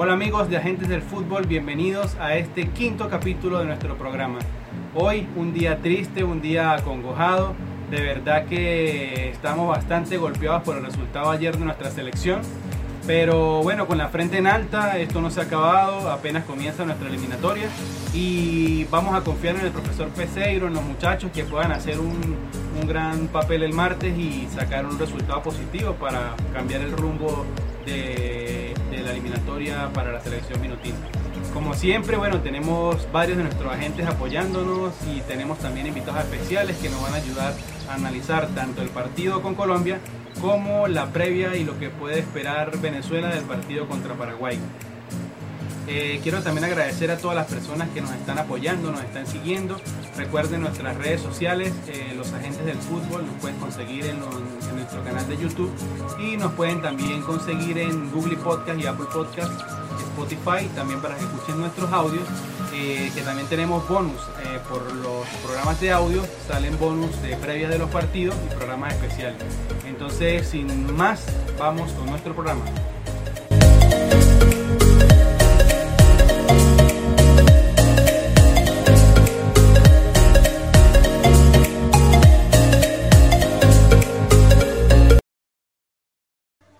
Hola amigos de Agentes del Fútbol, bienvenidos a este quinto capítulo de nuestro programa. Hoy un día triste, un día acongojado, de verdad que estamos bastante golpeados por el resultado ayer de nuestra selección. Pero bueno, con la frente en alta, esto no se ha acabado, apenas comienza nuestra eliminatoria y vamos a confiar en el profesor Peseiro, en los muchachos que puedan hacer un, un gran papel el martes y sacar un resultado positivo para cambiar el rumbo de, la eliminatoria para la selección minutina. Como siempre, bueno, tenemos varios de nuestros agentes apoyándonos y tenemos también invitados especiales que nos van a ayudar a analizar tanto el partido con Colombia como la previa y lo que puede esperar Venezuela del partido contra Paraguay. Eh, quiero también agradecer a todas las personas que nos están apoyando, nos están siguiendo. Recuerden nuestras redes sociales, eh, los agentes del fútbol, nos pueden conseguir en, los, nuestro canal de YouTube y nos pueden también conseguir en Google Podcast y Apple Podcast, Spotify, también para que escuchen nuestros audios, eh, que también tenemos bonus por los programas de audio, salen bonus de previas de los partidos y programas especiales. Entonces, sin más, vamos con nuestro programa.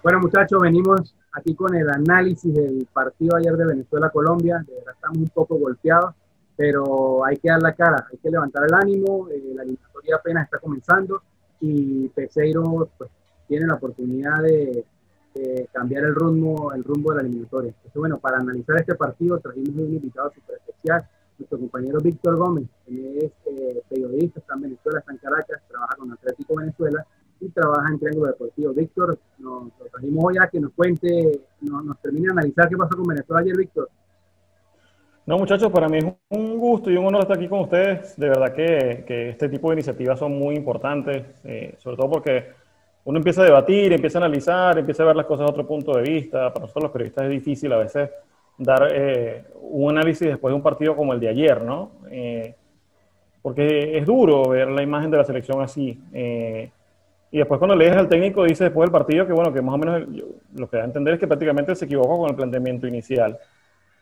Bueno muchachos, venimos aquí con el análisis del partido ayer de Venezuela-Colombia. De verdad estamos un poco golpeados, pero hay que dar la cara, hay que levantar el ánimo. Eh, la eliminatoria apenas está comenzando y Peseiro pues, tiene la oportunidad de, de, cambiar el rumbo, el rumbo de la eliminatoria. Entonces, bueno, para analizar este partido trajimos un invitado súper especial, nuestro compañero Víctor Gómez, que es eh, periodista, está en Venezuela, está en Caracas, trabaja con Atlético Venezuela y trabaja en Triángulo Deportivo. Víctor, nos lo trajimos hoy a que nos cuente, nos, nos termine de analizar qué pasó con Venezuela ayer, Víctor. No, muchachos, para mí es un gusto y un honor estar aquí con ustedes. De verdad que, que este tipo de iniciativas son muy importantes, eh, sobre todo porque uno empieza a debatir, empieza a analizar, empieza a ver las cosas desde otro punto de vista. Para nosotros los periodistas es difícil a veces dar eh, un análisis después de un partido como el de ayer, ¿no? Eh, porque es duro ver la imagen de la selección así. Eh, y después cuando lees al técnico dice después del partido que bueno, que más o menos lo que da a entender es que prácticamente se equivocó con el planteamiento inicial.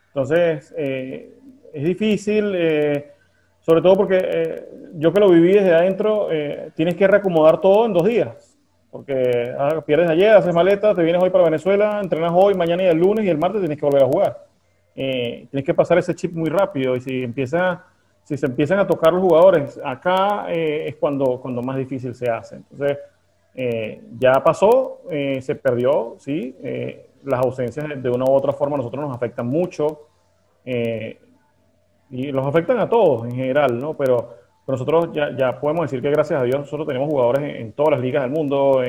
Entonces, eh, es difícil, eh, sobre todo porque eh, yo que lo viví desde adentro, tienes que reacomodar todo en dos días. Porque ah, pierdes ayer, haces maleta, te vienes hoy para Venezuela, entrenas hoy, mañana y el lunes y el martes tienes que volver a jugar. tienes que pasar ese chip muy rápido y si empieza si se empiezan a tocar los jugadores acá es cuando, cuando más difícil se hace. Entonces, eh, ya pasó, eh, se perdió, sí. Eh, las ausencias de una u otra forma nosotros nos afectan mucho y los afectan a todos en general, ¿no? Pero, nosotros ya, ya, podemos decir que gracias a Dios nosotros tenemos jugadores en, todas las ligas del mundo,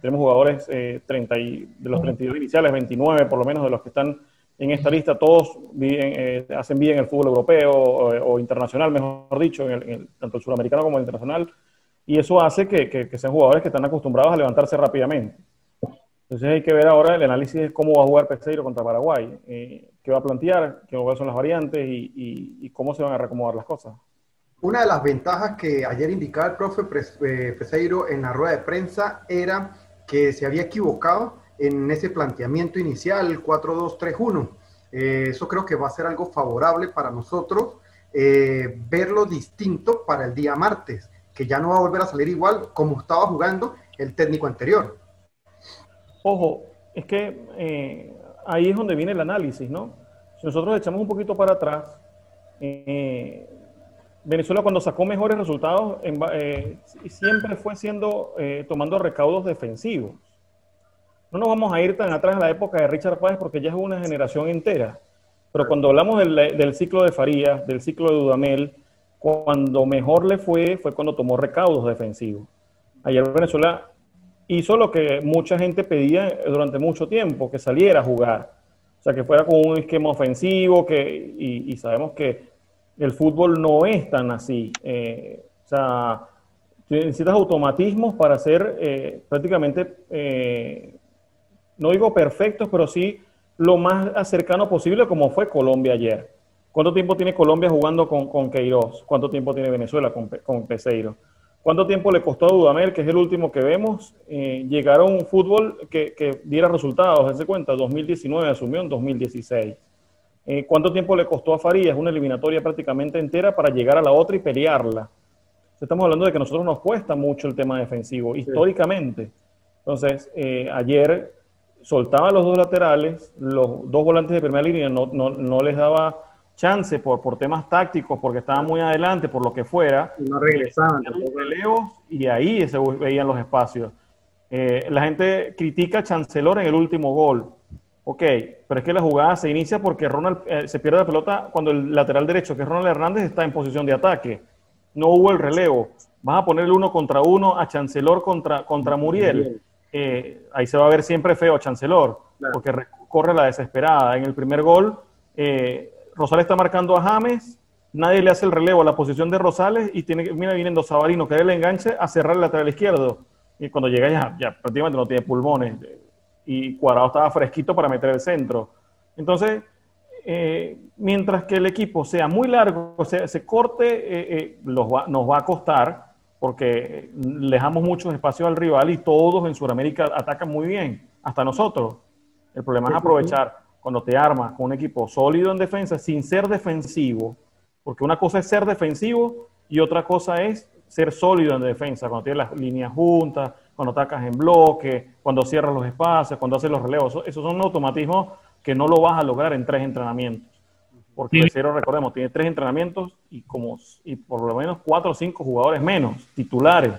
tenemos jugadores 30 y, de los 32 iniciales, 29 por lo menos de los que están en esta lista, todos bien, hacen bien el fútbol europeo o, internacional, mejor dicho, en el, tanto el suramericano como el internacional y eso hace que, sean jugadores que están acostumbrados a levantarse rápidamente. Entonces hay que ver ahora el análisis de cómo va a jugar Peseiro contra Paraguay, eh, qué va a plantear, qué son las variantes y, cómo se van a reacomodar las cosas. Una de las ventajas que ayer indicaba el profe eh, Peseiro en la rueda de prensa era que se había equivocado en ese planteamiento inicial 4-2-3-1. Eh, eso creo que va a ser algo favorable para nosotros, verlo distinto para el día martes que ya no va a volver a salir igual como estaba jugando el técnico anterior. Ojo, es que eh, ahí es donde viene el análisis, ¿no? Si nosotros echamos un poquito para atrás, eh, Venezuela cuando sacó mejores resultados en, eh, siempre fue siendo tomando recaudos defensivos. No nos vamos a ir tan atrás a la época de Richard Páez porque ya es una generación entera. Pero cuando hablamos del, del ciclo de Farías, del ciclo de Dudamel, cuando mejor le fue fue cuando tomó recaudos defensivos. Ayer Venezuela hizo lo que mucha gente pedía durante mucho tiempo, que saliera a jugar. O sea, que fuera con un esquema ofensivo, que, y, sabemos que el fútbol no es tan así. Eh, o sea, necesitas automatismos para ser eh, prácticamente, eh, no digo perfectos, pero sí lo más cercano posible como fue Colombia ayer. ¿Cuánto tiempo tiene Colombia jugando con, con Queiroz? ¿Cuánto tiempo tiene Venezuela con, con Peseiro? ¿Cuánto tiempo le costó a Dudamel, que es el último que vemos, eh, llegar a un fútbol que, que diera resultados? Dense cuenta, 2019 asumió en 2016. Eh, ¿Cuánto tiempo le costó a Farías una eliminatoria prácticamente entera para llegar a la otra y pelearla? Estamos hablando de que a nosotros nos cuesta mucho el tema defensivo, históricamente. Entonces, eh, ayer soltaba los dos laterales, los dos volantes de primera línea no, no, no les daba chance por, por temas tácticos, porque estaban muy adelante, por lo que fuera. Y no regresaban. Relevos, y ahí se veían los espacios. Eh, la gente critica a Chancelor en el último gol. Ok, pero es que la jugada se inicia porque Ronald eh, se pierde la pelota cuando el lateral derecho, que es Ronald Hernández, está en posición de ataque. No hubo el relevo. Vas a poner el uno contra uno a Chancelor contra, contra Muriel. Eh, ahí se va a ver siempre feo a Chancelor, porque corre la desesperada. En el primer gol, eh, Rosales está marcando a James, nadie le hace el relevo a la posición de Rosales y tiene, mira viniendo Sabarino, que el enganche a cerrar el lateral izquierdo. Y cuando llega ya, ya prácticamente no tiene pulmones. Y Cuadrado estaba fresquito para meter el centro. Entonces, eh, mientras que el equipo sea muy largo, se, se corte, eh, eh, los nos va a costar porque dejamos muchos espacios al rival y todos en Sudamérica atacan muy bien, hasta nosotros. El problema es aprovechar cuando te armas con un equipo sólido en defensa sin ser defensivo, porque una cosa es ser defensivo y otra cosa es ser sólido en defensa, cuando tienes las líneas juntas, cuando atacas en bloque, cuando cierras los espacios, cuando haces los relevos. Esos son automatismos que no lo vas a lograr en tres entrenamientos. Porque cero, recordemos, tiene tres entrenamientos y como y por lo menos cuatro o cinco jugadores menos, titulares.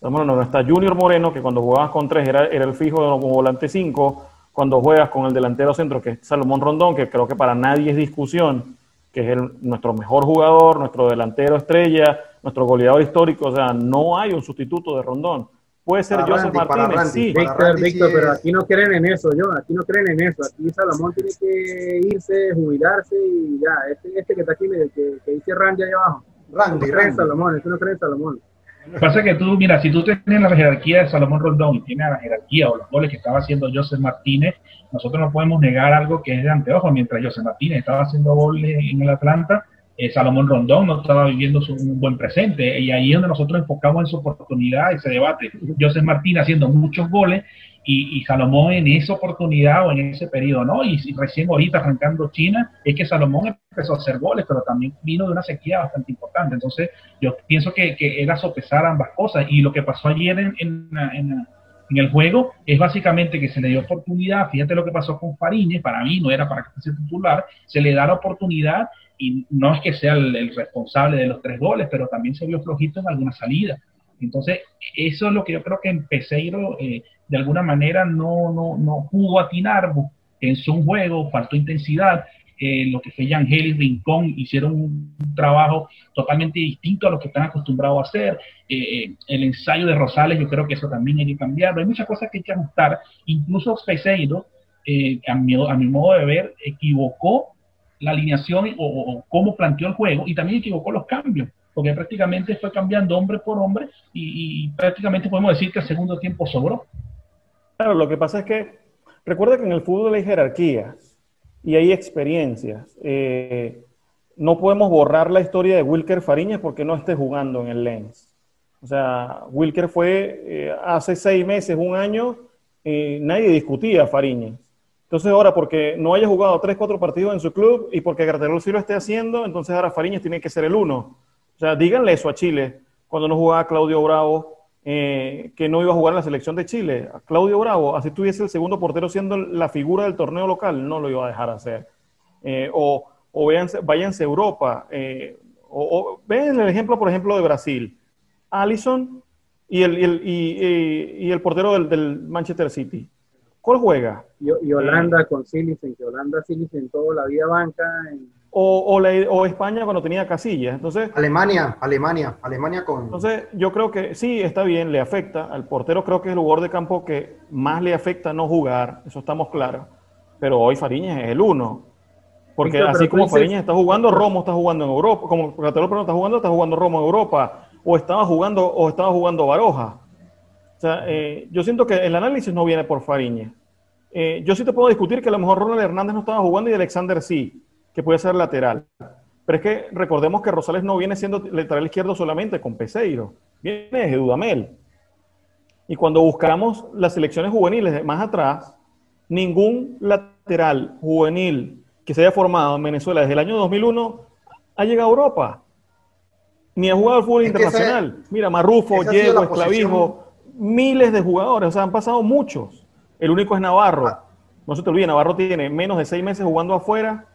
Bueno, no está Junior Moreno, que cuando jugabas con tres era, era el fijo como volante cinco. Cuando juegas con el delantero centro, que es Salomón Rondón, que creo que para nadie es discusión, que es el, nuestro mejor jugador, nuestro delantero estrella, nuestro goleador histórico. O sea, no hay un sustituto de Rondón. Puede ser Joseph Martínez, sí. Víctor, Víctor, pero aquí no creen en eso, yo, aquí no creen en eso. Aquí Salomón tiene que irse, jubilarse y ya. Este, este que está aquí, que, que dice Randy ahí abajo. Randy, no Randy. Salomón, este no cree en Salomón. Pasa que tú, mira, si tú tienes la jerarquía de Salomón Rondón y tienes la jerarquía o los goles que estaba haciendo Joseph Martínez, nosotros no podemos negar algo que es de anteojo. Mientras Joseph Martínez estaba haciendo goles en el Atlanta, eh, Salomón Rondón no estaba viviendo su, un buen presente. Y ahí es donde nosotros enfocamos en su oportunidad, ese debate. José Martín haciendo muchos goles y, y, Salomón en esa oportunidad o en ese periodo, ¿no? Y, y, recién ahorita arrancando China, es que Salomón empezó a hacer goles, pero también vino de una sequía bastante importante. Entonces, yo pienso que, que era sopesar ambas cosas. Y lo que pasó ayer en, en, en en el juego es básicamente que se le dio oportunidad, fíjate lo que pasó con Fariñez, para mí no era para que fuese titular, se le da la oportunidad y no es que sea el, el, responsable de los tres goles, pero también se vio flojito en alguna salida. Entonces, eso es lo que yo creo que en Peseiro eh, de alguna manera no, no, no pudo atinar en su juego, faltó intensidad. Eh, lo que fue Yangel y Rincón hicieron un, trabajo totalmente distinto a lo que están acostumbrados a hacer. Eh, el ensayo de Rosales, yo creo que eso también hay que cambiarlo. Hay muchas cosas que hay que ajustar. Incluso a mi, a mi modo de ver, equivocó la alineación o, o, cómo planteó el juego y también equivocó los cambios, porque prácticamente fue cambiando hombre por hombre y, y, prácticamente podemos decir que el segundo tiempo sobró. Claro, lo que pasa es que recuerda que en el fútbol hay jerarquías y hay experiencias. Eh, no podemos borrar la historia de Wilker Fariñas porque no esté jugando en el Lens. O sea, Wilker fue eh, hace seis meses, un año, eh, nadie discutía a Fariñas. Entonces ahora, porque no haya jugado tres, cuatro partidos en su club y porque Graterol sí lo esté haciendo, entonces ahora Fariñas tiene que ser el uno. O sea, díganle eso a Chile cuando no jugaba Claudio Bravo, eh, que no iba a jugar en la selección de Chile. Claudio Bravo, así tuviese el segundo portero siendo la figura del torneo local, no lo iba a dejar hacer. Eh, o o véanse, váyanse a Europa. Eh, o, o, ven el ejemplo, por ejemplo, de Brasil. Allison y el, y el, y, y el portero del, del Manchester City. ¿Cuál juega? Y, y Holanda eh, con Silicen, que Holanda Silicen toda la vida banca. En... O, o, la, o, España cuando tenía casillas. Entonces, Alemania, Alemania, Alemania con. Entonces, yo creo que sí, está bien, le afecta. Al portero creo que es el jugador de campo que más le afecta no jugar, eso estamos claros. Pero hoy Fariñas es el uno. Porque sí, así como Fariñas está jugando, Romo está jugando en Europa. Como Gatero está jugando, está jugando Romo en Europa. O estaba jugando, o estaba jugando Baroja. O sea, eh, yo siento que el análisis no viene por Fariña. Eh, yo sí te puedo discutir que a lo mejor Ronald Hernández no estaba jugando y Alexander sí, que puede ser lateral. Pero es que recordemos que Rosales no viene siendo lateral izquierdo solamente con Peseiro. viene desde Dudamel. Y cuando buscamos las selecciones juveniles más atrás, ningún lateral juvenil que se haya formado en Venezuela desde el año 2001 ha llegado a Europa. Ni ha jugado al fútbol internacional. Mira, Marrufo, Diego, Esclavijo, miles de jugadores, o sea, han pasado muchos. El único es Navarro. Ah. No se te olvide, Navarro tiene menos de seis meses jugando afuera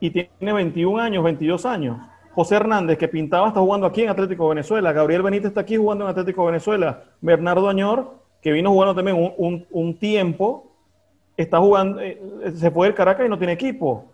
y tiene 21 años, 22 años. José Hernández, que pintaba, está jugando aquí en Atlético Venezuela. Gabriel Benítez está aquí jugando en Atlético Venezuela. Bernardo Añor, que vino jugando también un, tiempo, está jugando, eh, se fue del Caracas y no tiene equipo.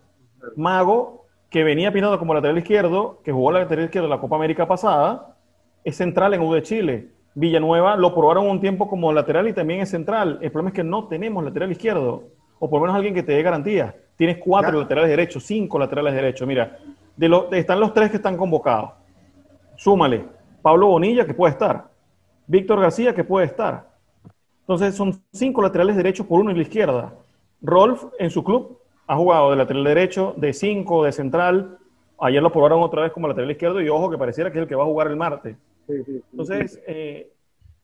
Mago, que venía pintando como lateral izquierdo, que jugó la lateral izquierdo en la Copa América pasada, es central en U de Chile. Villanueva lo probaron un tiempo como lateral y también es central. El problema es que no tenemos lateral izquierdo, o por lo menos alguien que te dé garantía. Tienes cuatro laterales derechos, cinco laterales derechos. Mira, de están los tres que están convocados. Súmale, Pablo Bonilla, que puede estar. Víctor García, que puede estar. Entonces son cinco laterales derechos por uno en la izquierda. Rolf en su club ha jugado de lateral derecho, de cinco, de central. Ayer lo probaron otra vez como lateral izquierdo y ojo que pareciera que es el que va a jugar el martes. Entonces, eh,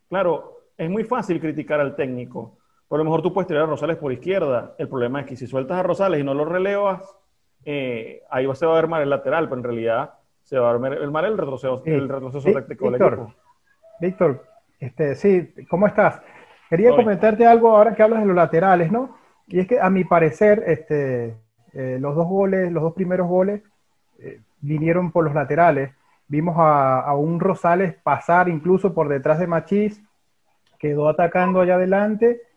claro, es muy fácil criticar al técnico. Por lo mejor tú puedes tirar a Rosales por izquierda. El problema es que si sueltas a Rosales y no lo relevas, eh, ahí se va a ver mal el lateral, pero en realidad se va a ver el retroceso, el retroceso táctico del equipo. Víctor, este, sí, ¿cómo estás? Quería comentarte algo ahora que hablas de los laterales, ¿no? Y es que a mi parecer, este, eh, los dos goles, los dos primeros goles eh, vinieron por los laterales. Vimos a, a, un Rosales pasar incluso por detrás de Machís, quedó atacando allá adelante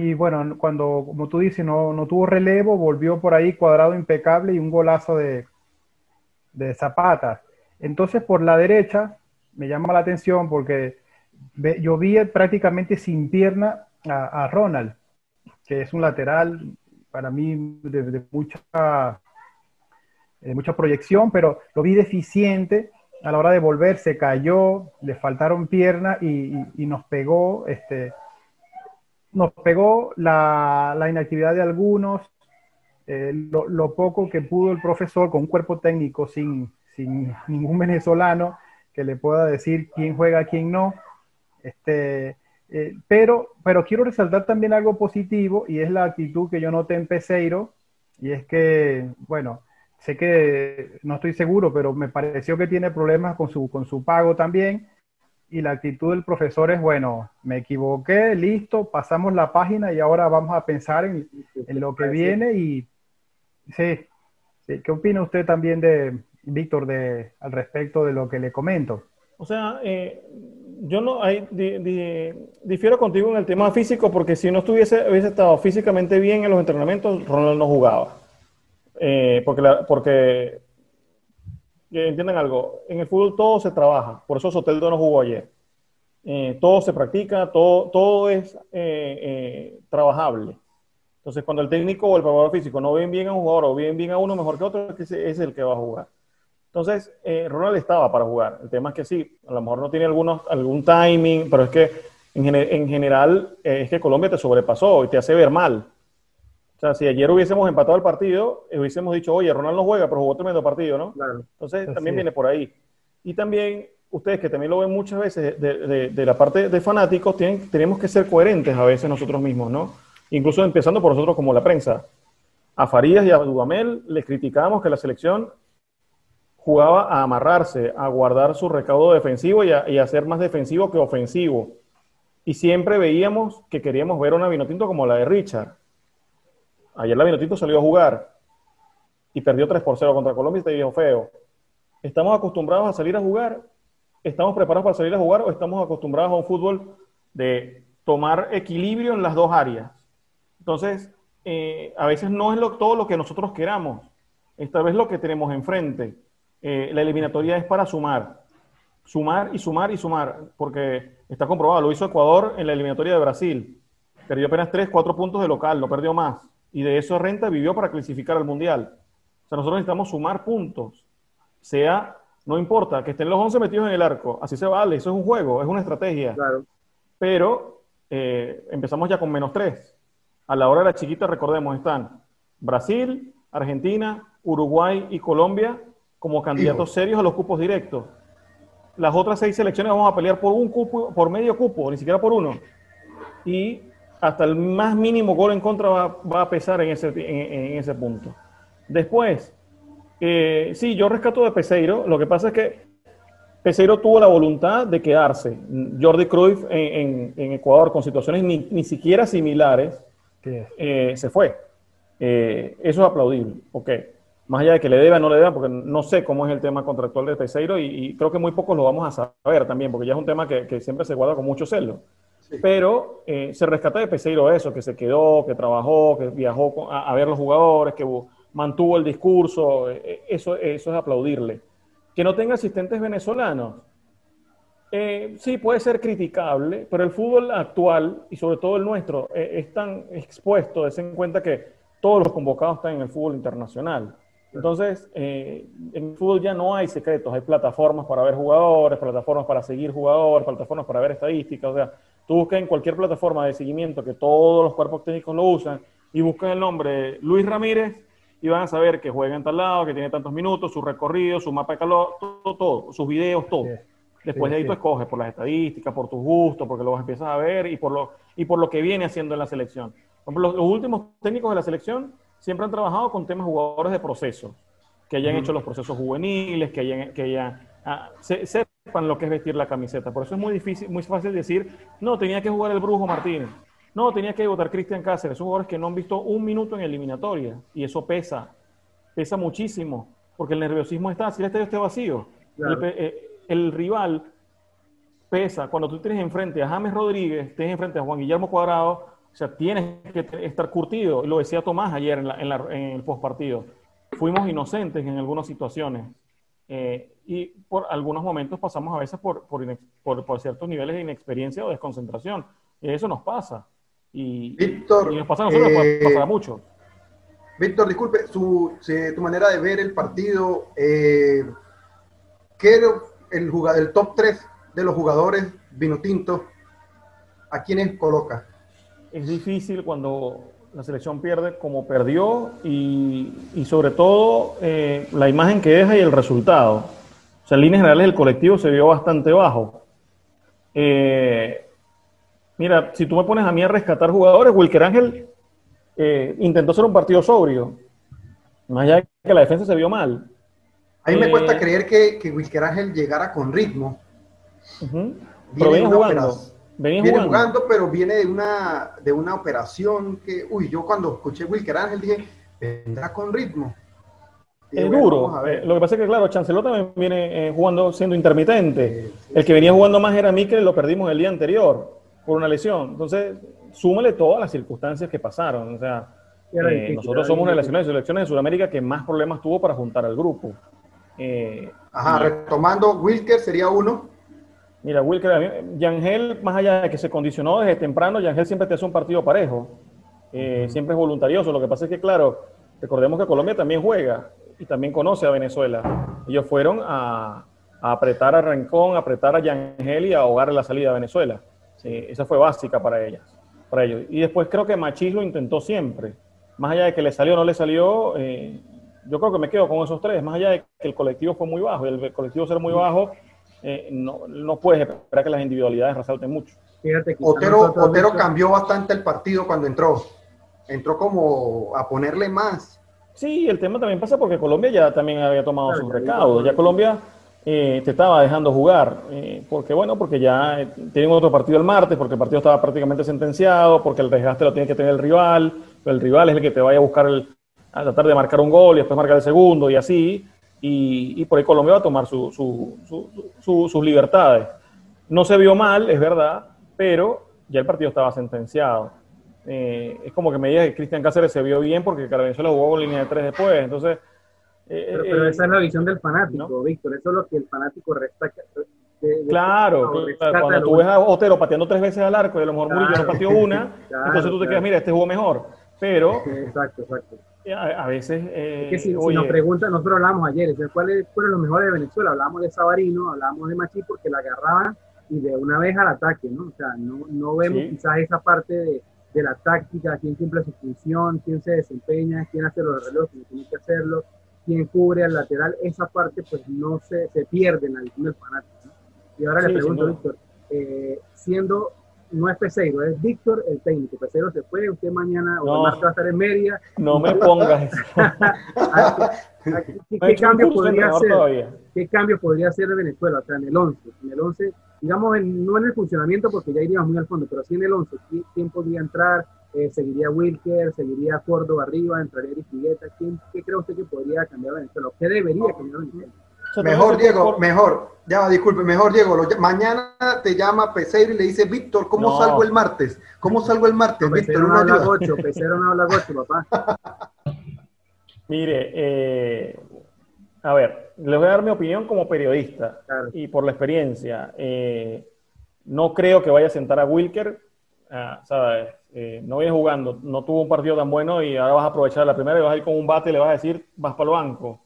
y bueno, cuando, como tú dices, no, no, tuvo relevo, volvió por ahí cuadrado impecable y un golazo de, de Zapata. Entonces, por la derecha, me llama la atención porque yo vi prácticamente sin pierna a, Ronald, que es un lateral para mí de, mucha, de mucha proyección, pero lo vi deficiente a la hora de volver, se cayó, le faltaron piernas y, y, nos pegó este, nos pegó la, inactividad de algunos, eh, lo, poco que pudo el profesor con un cuerpo técnico sin, sin ningún venezolano que le pueda decir quién juega, quién no. Este, eh, pero, pero quiero resaltar también algo positivo y es la actitud que yo noté en Peseiro, y es que, bueno, sé que no estoy seguro, pero me pareció que tiene problemas con su, con su pago también y la actitud del profesor es, bueno, me equivoqué, listo, pasamos la página y ahora vamos a pensar en, lo que viene y sí, ¿qué opina usted también de, Víctor, de, al respecto de lo que le comento? O sea, eh, yo no hay, difiero contigo en el tema físico porque si no estuviese, hubiese estado físicamente bien en los entrenamientos, Ronald no jugaba. Eh, porque, porque entiendan algo, en el fútbol todo se trabaja, por eso Soteldo no jugó ayer. Eh, todo se practica, todo, todo es eh, eh, trabajable. Entonces, cuando el técnico o el preparador físico no ven bien a un jugador o ven bien a uno mejor que otro, ese es el que va a jugar. Entonces, Ronald estaba para jugar. El tema es que sí, a lo mejor no tiene algunos, algún timing, pero es que en, en general es que Colombia te sobrepasó y te hace ver mal. O sea, si ayer hubiésemos empatado el partido, hubiésemos dicho, oye, Ronald no juega, pero jugó tremendo partido, ¿no? Claro. Entonces, también viene por ahí. Y también, ustedes que también lo ven muchas veces de, de, la parte de fanáticos, tienen, tenemos que ser coherentes a veces nosotros mismos, ¿no? Incluso empezando por nosotros como la prensa. A Farías y a Dudamel les criticábamos que la selección jugaba a amarrarse, a guardar su recaudo defensivo y a, y a ser más defensivo que ofensivo. Y siempre veíamos que queríamos ver una Vinotinto como la de Richard Ayer la Minotito salió a jugar y perdió 3 por 0 contra Colombia y te dijo feo. ¿Estamos acostumbrados a salir a jugar? ¿Estamos preparados para salir a jugar o estamos acostumbrados a un fútbol de tomar equilibrio en las dos áreas? Entonces, eh, a veces no es todo lo que nosotros queramos. Esta vez lo que tenemos enfrente. Eh, la eliminatoria es para sumar. Sumar y sumar y sumar, porque está comprobado. Lo hizo Ecuador en la eliminatoria de Brasil. Perdió apenas 3, 4 puntos de local, no perdió más y de eso Renta vivió para clasificar al Mundial. O sea, nosotros necesitamos sumar puntos. Sea, no importa, que estén los 11 metidos en el arco, así se vale, eso es un juego, es una estrategia. Claro. Pero eh, empezamos ya con menos 3. A la hora de la chiquita, recordemos, están Brasil, Argentina, Uruguay y Colombia como candidatos serios a los cupos directos. las otras seis selecciones vamos a pelear por un cupo, por medio cupo, ni siquiera por uno. Y hasta el más mínimo gol en contra va, a pesar en ese, en, ese punto. Después, eh, sí, yo rescato de Peseiro. Lo que pasa es que Peseiro tuvo la voluntad de quedarse. Jordi Cruyff en, Ecuador, con situaciones ni, siquiera similares, eh, se fue. Eh, eso es aplaudible. Ok. Más allá de que le deba o no le deba, porque no sé cómo es el tema contractual de Peseiro y, creo que muy pocos lo vamos a saber también, porque ya es un tema que, siempre se guarda con mucho celo. Pero eh, se rescata de Peseiro eso, que se quedó, que trabajó, que viajó a, ver los jugadores, que mantuvo el discurso. eso, eso es aplaudirle. Que no tenga asistentes venezolanos. Eh, sí, puede ser criticable, pero el fútbol actual y sobre todo el nuestro eh, es tan expuesto, es en cuenta que todos los convocados están en el fútbol internacional. Entonces, eh, en el fútbol ya no hay secretos, hay plataformas para ver jugadores, plataformas para seguir jugadores, plataformas para ver estadísticas. O sea, tú buscas en cualquier plataforma de seguimiento que todos los cuerpos técnicos lo usan y buscas el nombre Luis Ramírez y van a saber que juega en tal lado, que tiene tantos minutos, su recorrido, su mapa de calor, todo, todo sus videos, todo. Después de ahí tú escoges por las estadísticas, por tus gustos, porque los empiezas a ver y por lo, y por lo que viene haciendo en la selección. los, últimos técnicos de la selección siempre han trabajado con temas jugadores de proceso, que hayan hecho los procesos juveniles, que hayan, que hayan ah, sepan lo que es vestir la camiseta. Por eso es muy difícil, muy fácil decir, no, tenía que jugar el Brujo Martínez. No, tenía que votar Cristian Cáceres. Son jugadores que no han visto un minuto en eliminatoria. Y eso pesa. Pesa muchísimo. Porque el nerviosismo está. Si el estadio está vacío, eh, el, rival pesa. Cuando tú tienes enfrente a James Rodríguez, tienes enfrente a Juan Guillermo Cuadrado, o sea, tienes que estar curtido. Lo decía Tomás ayer en, el postpartido. Fuimos inocentes en algunas situaciones. Eh, y por algunos momentos pasamos a veces por, por, ciertos niveles de inexperiencia o desconcentración. Y eso nos pasa. Y, Víctor, nos pasa a nosotros, eh, mucho. Víctor, disculpe, su, tu manera de ver el partido, eh, ¿qué el, el top 3 de los jugadores vinotintos, a quiénes coloca? Es difícil cuando la selección pierde como perdió y, y sobre todo eh, la imagen que deja y el resultado. O sea, en líneas generales el colectivo se vio bastante bajo. Eh, Mira, si tú me pones a mí a rescatar jugadores, Wilker Ángel eh, intentó hacer un partido sobrio. Más allá de que la defensa se vio mal. A mí me cuesta creer que, que, Wilker Ángel llegara con ritmo. Pero venía jugando. Viene jugando. pero viene de una, de una operación que, uy, yo cuando escuché Wilker Ángel dije, vendrá con ritmo. es duro. Eh, lo que pasa es que, claro, Chancelot también viene jugando siendo intermitente. el que venía jugando más era Mikel, lo perdimos el día anterior por una lesión. Entonces, súmale todas las circunstancias que pasaron. O sea, eh, nosotros somos una de las selecciones de Sudamérica que más problemas tuvo para juntar al grupo. Eh, Ajá, retomando, Wilker sería uno. Mira, Wilker, Yangel, más allá de que se condicionó desde temprano, Yangel siempre te hace un partido parejo. Eh, siempre es voluntarioso. Lo que pasa es que, claro, recordemos que Colombia también juega y también conoce a Venezuela. Ellos fueron a, a apretar a Rancón, a apretar a Yangel y a ahogar la salida a Venezuela. Sí, esa fue básica para ellas, para ellos. Y después creo que Machis lo intentó siempre. Más allá de que le salió o no le salió, eh, yo creo que me quedo con esos tres. Más allá de que el colectivo fue muy bajo y el colectivo ser muy bajo, eh, no, no puedes esperar que las individualidades resalten mucho. Otero, Otero cambió bastante el partido cuando entró. Entró como a ponerle más. Sí, el tema también pasa porque Colombia ya también había tomado sus recaudos. Ya Colombia eh, te estaba dejando jugar. Eh, porque bueno, porque ya eh, tienen otro partido el martes, porque el partido estaba prácticamente sentenciado, porque el desgaste lo tiene que tener el rival, el rival es el que te vaya a buscar el, a tratar de marcar un gol y después marcar el segundo y así. Y, por ahí Colombia va a tomar sus libertades. No se vio mal, es verdad, pero ya el partido estaba sentenciado. es como que me digas que Cristian Cáceres se vio bien porque Venezuela jugó con línea de tres después. Entonces, pero, eh, esa es la visión del fanático, Víctor. Eso es lo que el fanático resta. claro, cuando tú ves a Otero pateando tres veces al arco y a lo mejor Murillo no pateó una, entonces tú te quedas, mira, este jugó mejor. Pero. Exacto, exacto. A, veces. Eh, es que si, nos preguntan, nosotros hablamos ayer, ¿cuáles fueron los mejores de Venezuela? Hablábamos de Sabarino, hablábamos de Machi porque la agarraban y de una vez al ataque, ¿no? O sea, no, no vemos quizás esa parte de, de, la táctica, quién cumple su función, quién se desempeña, quién hace los relojes, quién tiene que hacerlo quien cubre al lateral, esa parte pues no se, se pierde en la visión del fanático. Y ahora le pregunto, Víctor, eh, siendo no es Peseiro, es Víctor el técnico. Peseiro se fue, usted mañana o va a estar en media. No me pongas ¿Qué, cambio podría hacer? ¿Qué cambio podría hacer de Venezuela? O sea, en el 11. En el 11, digamos, no en el funcionamiento porque ya iríamos muy al fondo, pero sí en el 11. ¿Quién podría entrar? Eh, ¿Seguiría Wilker? ¿Seguiría Córdoba arriba? ¿Entraría Erigueta? ¿Quién, ¿Qué cree usted que podría cambiar Venezuela? ¿Qué debería cambiar Venezuela? Mejor, Diego, mejor. Ya, disculpe, mejor, Diego. mañana te llama Peseiro y le dice, Víctor, ¿cómo salgo el martes? ¿Cómo salgo el martes, Víctor? No habla gocho, Peseiro no habla gocho, papá. Mire, eh, a ver, les voy a dar mi opinión como periodista y por la experiencia. Eh, no creo que vaya a sentar a Wilker, ah, ¿sabes? Eh, no viene jugando, no tuvo un partido tan bueno y ahora vas a aprovechar la primera y vas a ir con un bate y le vas a decir, vas para el banco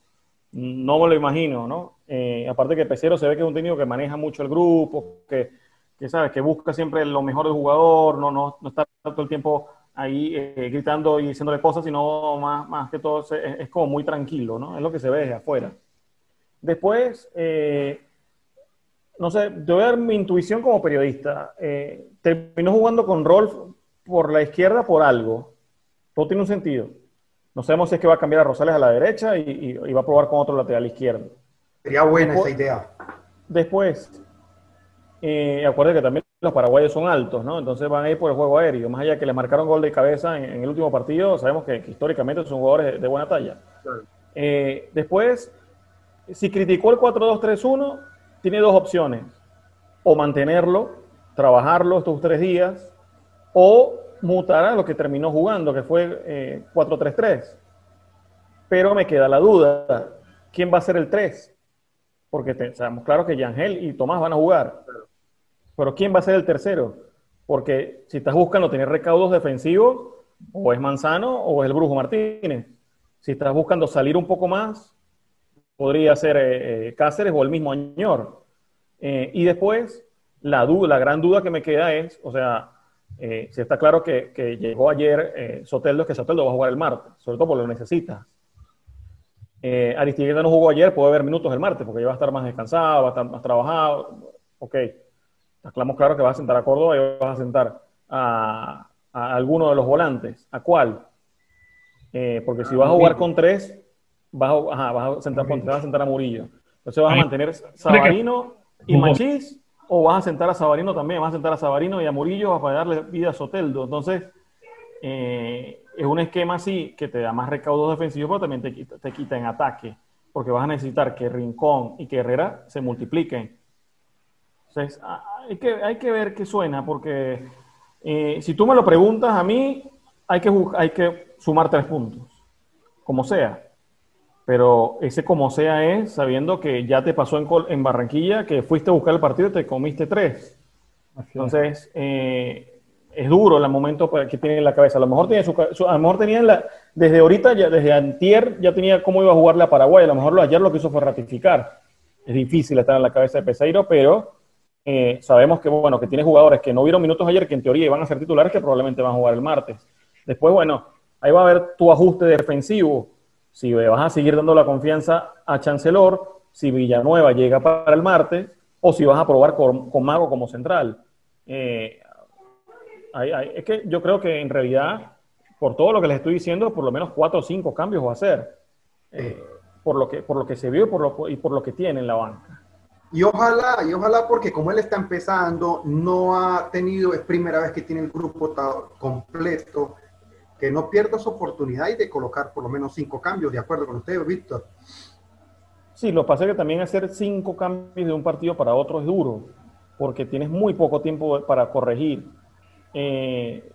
no me lo imagino, ¿no? Eh, aparte que Pecero se ve que es un técnico que maneja mucho el grupo, que, que ¿sabes? Que busca siempre lo mejor del jugador, no, no, no está todo el tiempo ahí eh, gritando y diciéndole cosas, sino más, más que todo es, como muy tranquilo, ¿no? Es lo que se ve desde afuera. Después, eh, no sé, te voy a dar mi intuición como periodista. terminó jugando con Rolf por la izquierda por algo. Todo tiene un sentido. No sabemos si es que va a cambiar a Rosales a la derecha y, va a probar con otro lateral izquierdo. Sería buena esa idea. Después, eh, acuérdense que también los paraguayos son altos, ¿no? Entonces van a ir por el juego aéreo. Más allá que le marcaron gol de cabeza en, el último partido, sabemos que, históricamente son jugadores de, buena talla. Eh, después, si criticó el 4-2-3-1, tiene dos opciones. O mantenerlo, trabajarlo estos tres días, o mutar a lo que terminó jugando, que fue 4-3-3. Eh, Pero me queda la duda, ¿quién va a ser el 3? Porque sabemos claro que Yangel y Tomás van a jugar. Pero ¿quién va a ser el tercero? Porque si estás buscando tener recaudos defensivos, o es Manzano o es el Brujo Martínez. Si estás buscando salir un poco más, podría ser eh, eh, Cáceres o el mismo Añor. y después, la, duda, la gran duda que me queda es, o sea, eh, si está claro que, llegó ayer eh, Soteldo, es que Soteldo va a jugar el martes, sobre todo porque lo necesita. Eh, Aristigueta no jugó ayer, puede haber minutos el martes, porque ya va a estar más descansado, va a estar más trabajado. Ok, estamos claro que vas a sentar a Córdoba y vas a sentar a, alguno de los volantes. ¿A cuál? Eh, porque si vas a jugar con tres, vas a, sentar, vas a sentar a Murillo. Entonces vas a mantener Sabarino y Machís o vas a sentar a Sabarino también, vas a sentar a Sabarino y a Murillo para darle vida a Soteldo. Entonces, eh, es un esquema así que te da más recaudos defensivos, pero también te quita, te quita en ataque, porque vas a necesitar que Rincón y que Herrera se multipliquen. Entonces, hay que, hay que ver qué suena, porque eh, si tú me lo preguntas a mí, hay que, hay que sumar tres puntos, como sea. Pero ese como sea es sabiendo que ya te pasó en, en Barranquilla, que fuiste a buscar el partido y te comiste tres. Entonces, eh, es duro el momento que tiene en la cabeza. A lo mejor, tiene su, a lo mejor tenía la, desde ahorita, ya, desde antier, ya tenía cómo iba a jugarle a Paraguay. A lo mejor lo, ayer lo que hizo fue ratificar. Es difícil estar en la cabeza de Peseiro, pero eh, sabemos que, bueno, que tiene jugadores que no vieron minutos ayer, que en teoría iban a ser titulares, que probablemente van a jugar el martes. Después, bueno, ahí va a haber tu ajuste defensivo si vas a seguir dando la confianza a Chancellor, si Villanueva llega para el martes, o si vas a probar con, Mago como central. Eh, es que yo creo que en realidad, por todo lo que les estoy diciendo, por lo menos cuatro o cinco cambios va a hacer. Eh, por, lo que, por lo que se vio y por lo, y por lo que tiene en la banca. Y ojalá, y ojalá porque como él está empezando, no ha tenido, es primera vez que tiene el grupo completo, que no pierda su oportunidad y de colocar por lo menos cinco cambios, de acuerdo con usted, Víctor. Sí, lo que pasa es que también hacer cinco cambios de un partido para otro es duro, porque tienes muy poco tiempo para corregir, eh,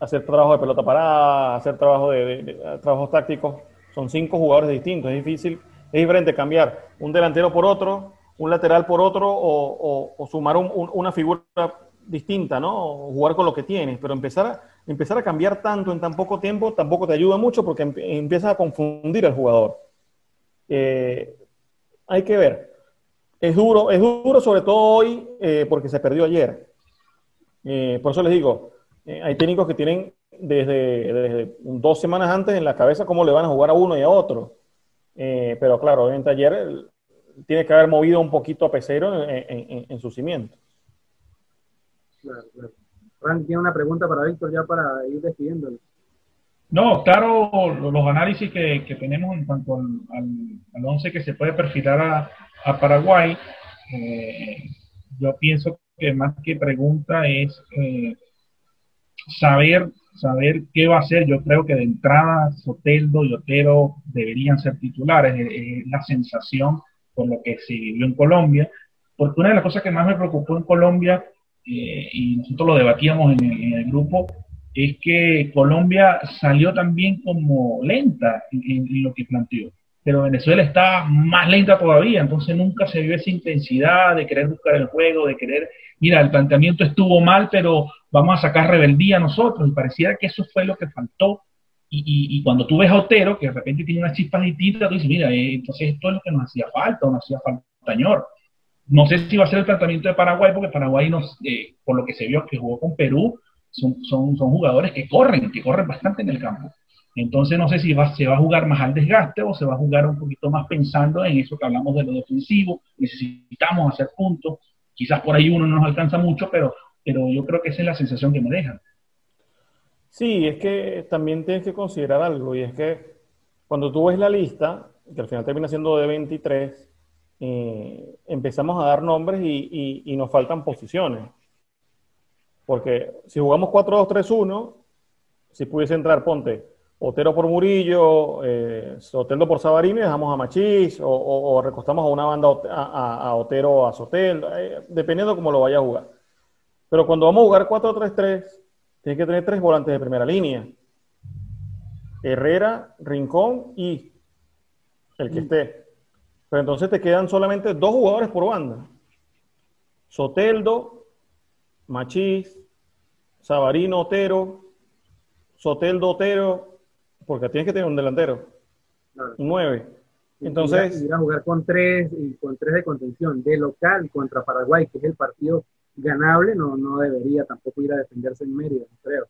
hacer trabajo de pelota parada, hacer trabajo de, trabajos tácticos. Son cinco jugadores distintos, es difícil, es diferente cambiar un delantero por otro, un lateral por otro o, sumar una figura distinta, ¿no? jugar con lo que tienes, pero empezar a empezar a cambiar tanto en tan poco tiempo tampoco te ayuda mucho porque empiezas a confundir al jugador. Eh, hay que ver. Es duro, es duro sobre todo hoy eh, porque se perdió ayer. Eh, por eso les digo, hay técnicos que tienen desde, dos semanas antes en la cabeza cómo le van a jugar a uno y a otro. pero claro, obviamente ayer tiene que haber movido un poquito a Pesero en, su cimiento. Claro, claro. Tiene una pregunta para Víctor ya para ir despidiéndolo. No, claro, los análisis que, tenemos en cuanto al, al, 11 que se puede perfilar a, Paraguay, eh, yo pienso que más que pregunta es eh, saber saber qué va a hacer. Yo creo que de entrada Soteldo y Otero deberían ser titulares. Es, la sensación por lo que se vivió en Colombia. Porque una de las cosas que más me preocupó en Colombia, eh, y nosotros lo debatíamos en el, grupo, es que Colombia salió también como lenta en, lo que planteó. Pero Venezuela está más lenta todavía, entonces nunca se vio esa intensidad de querer buscar el juego, de querer, mira, el planteamiento estuvo mal, pero vamos a sacar rebeldía nosotros, y pareciera que eso fue lo que faltó. Y, cuando tú ves a Otero, que de repente tiene unas chispas distintas, tú dices, mira, eh, entonces esto es lo que nos hacía falta, o nos hacía falta. No sé si va a ser el tratamiento de Paraguay, porque Paraguay, nos, eh, por lo que se vio que jugó con Perú, son, son, son jugadores que corren, que corren bastante en el campo. Entonces no sé si va, se va a jugar más al desgaste o se va a jugar un poquito más pensando en eso que hablamos de lo defensivo. Necesitamos hacer puntos. Quizás por ahí uno no nos alcanza mucho, pero pero yo creo que esa es la sensación que me deja. Sí, es que también tienes que considerar algo, y es que cuando tú ves la lista, que al final termina siendo de 23, eh, empezamos a dar nombres y, nos faltan posiciones. Porque si jugamos 4-2-3-1, si pudiese entrar, ponte Otero por Murillo, eh, Soteldo por Sabarino y dejamos a Machís, o, recostamos a una banda a, Otero a Soteldo, eh, dependiendo cómo lo vaya a jugar. Pero cuando vamos a jugar 4-3-3, tienes que tener tres volantes de primera línea. Herrera, Rincón y el que esté. Pero entonces te quedan solamente dos jugadores por banda. Soteldo, Machís, Sabarino, Otero, Soteldo, Otero, porque tienes que tener un delantero. Nueve. Entonces. Ir a, jugar con tres y con tres de contención, de local contra Paraguay, que es el partido ganable, no, no debería tampoco ir a defenderse en Mérida, creo.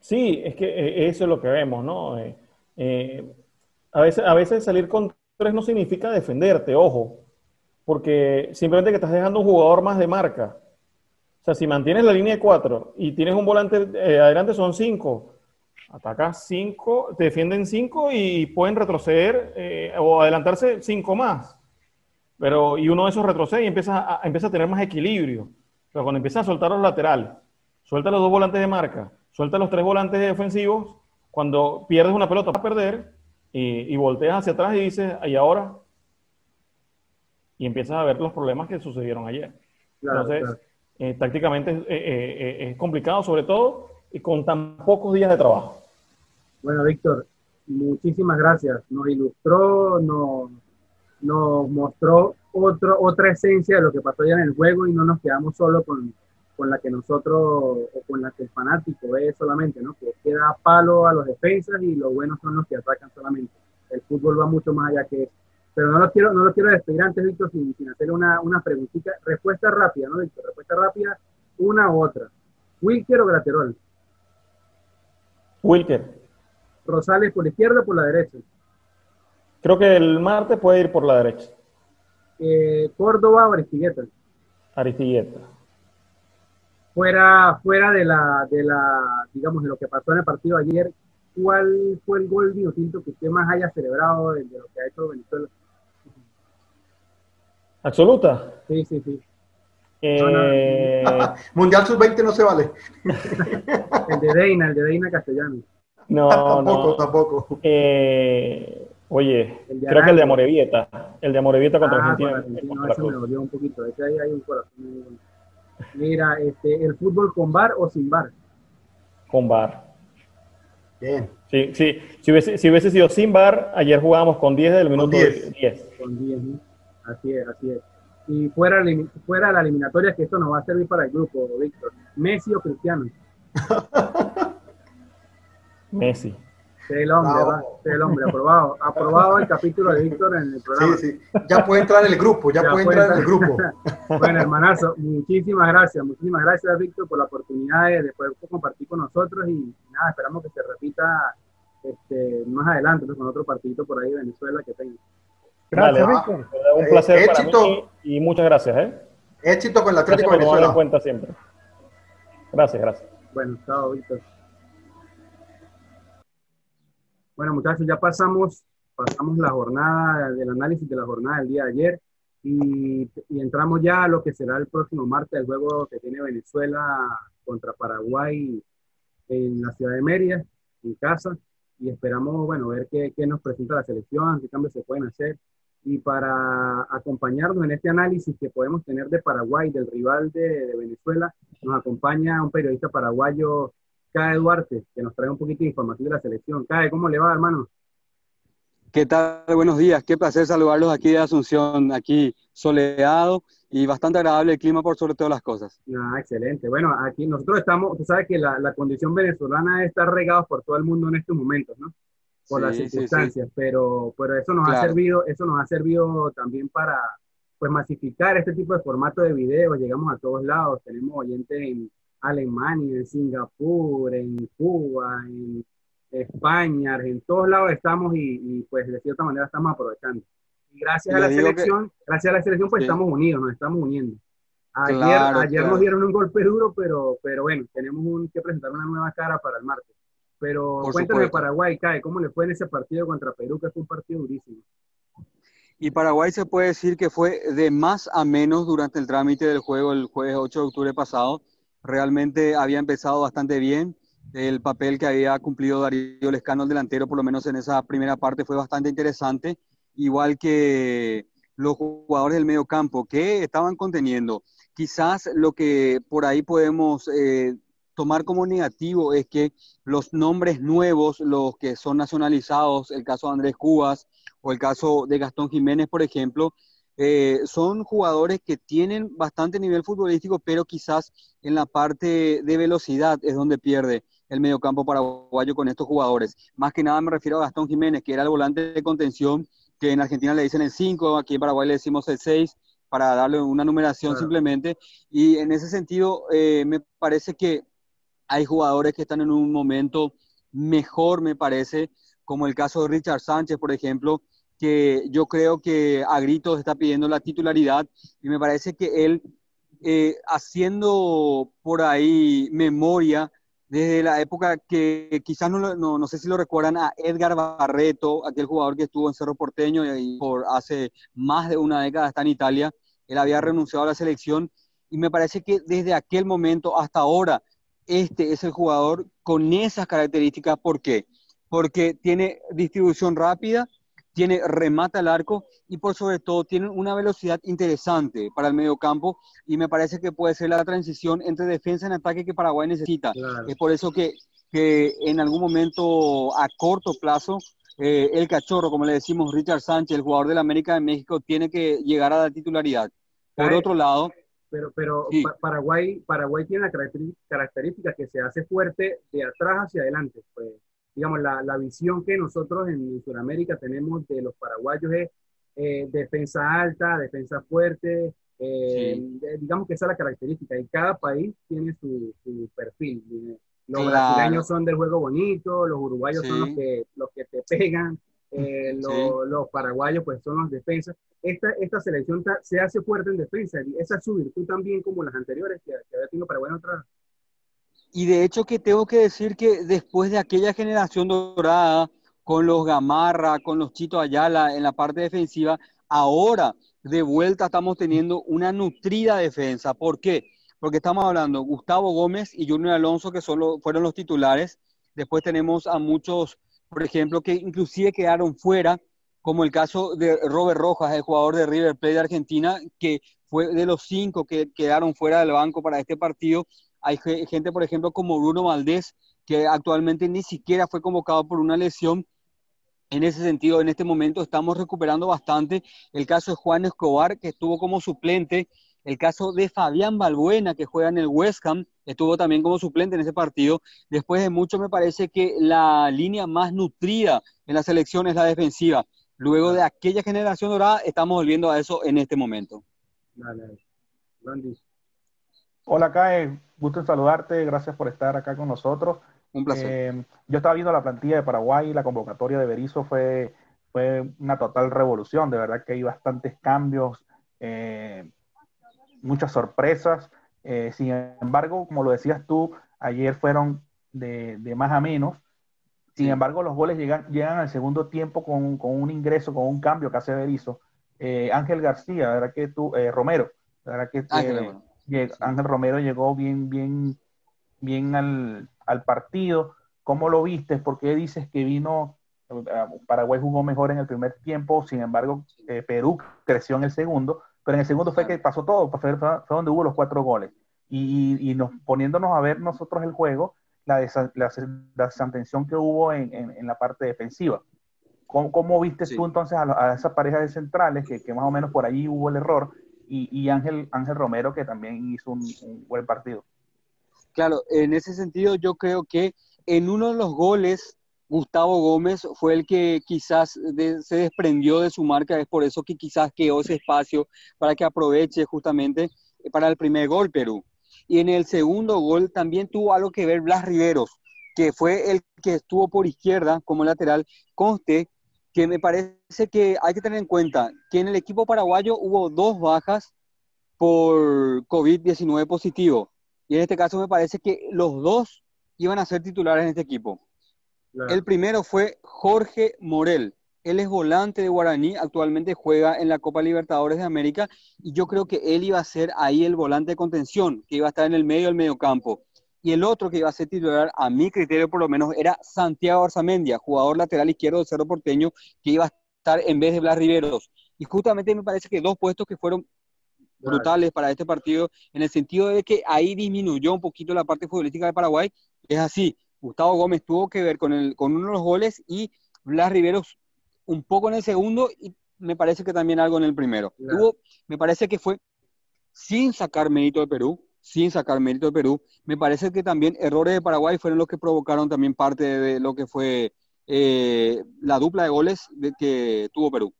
Sí, es que eh, eso es lo que vemos, ¿no? Eh, eh, a, veces, a veces salir con tres no significa defenderte, ojo, porque simplemente que estás dejando un jugador más de marca. O sea, si mantienes la línea de cuatro y tienes un volante adelante, son cinco. Atacas cinco, te defienden cinco y pueden retroceder o adelantarse cinco más. Pero, y uno de esos retrocede y empieza a, empieza a tener más equilibrio. Pero cuando empiezas a soltar los laterales, suelta los dos volantes de marca, suelta los tres volantes defensivos, cuando pierdes una pelota vas a perder y, volteas hacia atrás y dices, ¿y ahora? Y empiezas a ver los problemas que sucedieron ayer. Entonces, eh, tácticamente eh, eh, es complicado, sobre todo y con tan pocos días de trabajo. Bueno, Víctor, muchísimas gracias. Nos ilustró, nos, nos mostró otro, otra esencia de lo que pasó ya en el juego y no nos quedamos solo con, con la que nosotros o con la que el fanático ve solamente, ¿no? Que queda palo a los defensas y los buenos son los que atacan solamente. El fútbol va mucho más allá que eso. Pero no lo quiero, no lo quiero despedir antes, Víctor, sin, sin hacer una, una preguntita. Respuesta rápida, ¿no, Víctor? Respuesta rápida, una u otra. ¿Wilker o Graterol? Wilker. ¿Rosales por la izquierda o por la derecha? Creo que el martes puede ir por la derecha. Eh, Córdoba o Aristigueta. Aristigueta. Fuera, fuera de la, de la, digamos, de lo que pasó en el partido ayer, ¿cuál fue el gol tinto que usted más haya celebrado de, lo que ha hecho Venezuela? ¿Absoluta? Sí, sí, sí. Eh, Mundial Sub-20 no se vale. el de Deina, el de Deina Castellano. No, tampoco, tampoco. Eh, Oye, creo que el de Amorevieta, el de Amorevieta contra ah, Argentina. no, ese me dolió un poquito, ese ahí hay un corazón. Mira, este, ¿el fútbol con bar o sin bar? Con bar. Bien. Sí, sí. Si hubiese, si hubiese sido sin bar, ayer jugábamos con 10 del minuto 10. Con 10, así es, así es. Y fuera, fuera la eliminatoria, que esto nos va a servir para el grupo, Víctor. ¿Messi o Cristiano? Messi. El hombre, va, hombre, aprobado. Aprobado el capítulo de Víctor en el programa. Sí, sí. Ya puede entrar en el grupo, ya, puede entrar en el grupo. bueno, hermanazo, muchísimas gracias, muchísimas gracias, Víctor, por la oportunidad de, poder compartir con nosotros y nada, esperamos que se repita este, más adelante, pues, con otro partidito por ahí de Venezuela que tenga. Gracias, Víctor. Un placer eh, para mí y muchas gracias. ¿eh? Éxito con el Atlético de Venezuela. en cuenta siempre. Gracias, gracias. Bueno, chao, Víctor. Bueno, muchachos, ya pasamos, pasamos la jornada del análisis de la jornada del día de ayer y, entramos ya a lo que será el próximo martes, el juego que tiene Venezuela contra Paraguay en la ciudad de Mérida, en casa, y esperamos, bueno, ver qué, qué nos presenta la selección, qué cambios se pueden hacer. Y para acompañarnos en este análisis que podemos tener de Paraguay, del rival de, de Venezuela, nos acompaña un periodista paraguayo, Cae Duarte, que nos trae un poquito de información de la selección. Cae, ¿cómo le va, hermano? ¿Qué tal? Buenos días. Qué placer saludarlos aquí de Asunción, aquí soleado y bastante agradable el clima por sobre todas las cosas. Ah, excelente. Bueno, aquí nosotros estamos, tú sabes que la, la condición venezolana está regada por todo el mundo en estos momentos, ¿no? Por las circunstancias, pero, pero eso nos ha servido, eso nos ha servido también para pues masificar este tipo de formato de videos, llegamos a todos lados, tenemos oyentes en Alemania, en Singapur, en Cuba, en España, en todos lados estamos y, pues de cierta manera estamos aprovechando. Y gracias a la selección, gracias a la selección pues estamos unidos, nos estamos uniendo. Ayer, ayer nos dieron un golpe duro, pero, pero bueno, tenemos que presentar una nueva cara para el martes. Pero cuéntame Paraguay, Cae, ¿cómo le fue en ese partido contra Perú, que fue un partido durísimo? Y Paraguay se puede decir que fue de más a menos durante el trámite del juego el jueves 8 de octubre pasado. Realmente había empezado bastante bien el papel que había cumplido Darío Lescano, el delantero, por lo menos en esa primera parte, fue bastante interesante, igual que los jugadores del medio campo que estaban conteniendo. Quizás lo que por ahí podemos eh, tomar como negativo es que los nombres nuevos, los que son nacionalizados, el caso de Andrés Cubas o el caso de Gastón Jiménez, por ejemplo, eh, son jugadores que tienen bastante nivel futbolístico, pero quizás en la parte de velocidad es donde pierde el mediocampo paraguayo con estos jugadores. Más que nada me refiero a Gastón Jiménez, que era el volante de contención, que en Argentina le dicen el 5, aquí en Paraguay le decimos el 6, para darle una numeración simplemente. Y en ese sentido, eh, me parece que hay jugadores que están en un momento mejor, me parece, como el caso de Richard Sánchez, por ejemplo, que yo creo que a gritos está pidiendo la titularidad y me parece que él, eh, haciendo por ahí memoria, desde la época que quizás no, no, no, sé si lo recuerdan a Edgar Barreto, aquel jugador que estuvo en Cerro Porteño y por hace más de una década está en Italia, él había renunciado a la selección y me parece que desde aquel momento hasta ahora este es el jugador con esas características. ¿Por qué? Porque tiene distribución rápida, tiene remata al arco y por sobre todo tiene una velocidad interesante para el medio campo y me parece que puede ser la transición entre defensa y ataque que Paraguay necesita. Es por eso que, que, en algún momento a corto plazo eh, el cachorro, como le decimos, Richard Sánchez, el jugador de la América de México, tiene que llegar a la titularidad. Por otro lado... Pero, pero Paraguay, Paraguay tiene la característica que se hace fuerte de atrás hacia adelante. Pues digamos, la, la visión que nosotros en, Sudamérica tenemos de los paraguayos es eh, defensa alta, defensa fuerte, eh, digamos que esa es la característica, y cada país tiene su, su perfil. Los brasileños son del juego bonito, los uruguayos son los que, los que te pegan, eh, los, los, paraguayos pues son los defensas. Esta, esta selección se hace fuerte en defensa, y esa es su virtud también como las anteriores que, que había tenido Paraguay en otras y de hecho que tengo que decir que después de aquella generación dorada, con los Gamarra, con los Chito Ayala en la parte defensiva, ahora de vuelta estamos teniendo una nutrida defensa. ¿Por qué? Porque estamos hablando Gustavo Gómez y Junior Alonso, que solo fueron los titulares. Después tenemos a muchos, por ejemplo, que inclusive quedaron fuera, como el caso de Robert Rojas, el jugador de River Plate de Argentina, que fue de los cinco que quedaron fuera del banco para este partido hay gente, por ejemplo, como Bruno Valdés, que actualmente ni siquiera fue convocado por una lesión. En ese sentido, en este momento estamos recuperando bastante. El caso de Juan Escobar, que estuvo como suplente. El caso de Fabián Balbuena, que juega en el West Ham, estuvo también como suplente en ese partido. Después de mucho, me parece que la línea más nutrida en la selección es la defensiva. Luego de aquella generación dorada, estamos volviendo a eso en este momento. Hola, Cae. Gusto en saludarte. Gracias por estar acá con nosotros. Un placer. Eh, yo estaba viendo la plantilla de Paraguay. La convocatoria de Berizzo fue, fue una total revolución, de verdad que hay bastantes cambios, eh, muchas sorpresas. Eh, sin embargo, como lo decías tú, ayer fueron de, más a menos. Sin embargo, los goles llegan, llegan al segundo tiempo con, un ingreso, con un cambio que hace Berizzo. Ángel García, ¿verdad que tú, Romero, ¿verdad que Ángel, Romero llegó bien, bien, bien al, al partido. ¿Cómo lo viste? ¿Por qué dices que vino Paraguay jugó mejor en el primer tiempo, sin embargo, eh, Perú creció en el segundo, pero en el segundo fue que pasó todo, fue, fue donde hubo los cuatro goles. Y, nos, poniéndonos a ver nosotros el juego, la, desatención que hubo en, la parte defensiva. ¿Cómo, viste tú entonces a, esa pareja de centrales, que, más o menos por ahí hubo el error, y, Ángel, Ángel Romero, que también hizo un, buen partido? Claro, en ese sentido yo creo que en uno de los goles Gustavo Gómez fue el que quizás se desprendió de su marca, es por eso que quizás quedó ese espacio para que aproveche justamente eh, para el primer gol Perú. Y en el segundo gol también tuvo algo que ver Blas Riveros, que fue el que estuvo por izquierda como lateral. Conste que me parece que hay que tener en cuenta que en el equipo paraguayo hubo dos bajas por COVID-19 positivo. Y en este caso me parece que los dos iban a ser titulares en este equipo. El primero fue Jorge Morel. Él es volante de Guaraní, actualmente juega en la Copa Libertadores de América y yo creo que él iba a ser ahí el volante de contención, que iba a estar en el medio del mediocampo. Y el otro que iba a ser titular, a mi criterio por lo menos, era Santiago Arzamendia, jugador lateral izquierdo de Cerro Porteño, que iba a estar en vez de Blas Riveros. Y justamente me parece que dos puestos que fueron brutales para este partido, en el sentido de que ahí disminuyó un poquito la parte futbolística de Paraguay. Es así, Gustavo Gómez tuvo que ver con, el, con uno de los goles y Blas Riveros un poco en el segundo y me parece que también algo en el primero. me parece que fue sin sacar mérito de Perú, sin sacar mérito de Perú, me parece que también errores de Paraguay fueron los que provocaron también parte de lo que fue eh, la dupla de goles de que tuvo Perú.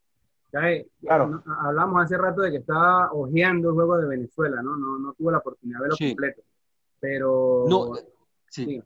claro. hablamos hace rato de que estaba ojeando el juego de Venezuela, ¿no? No, no tuvo la oportunidad de verlo completo. Pero. No, sí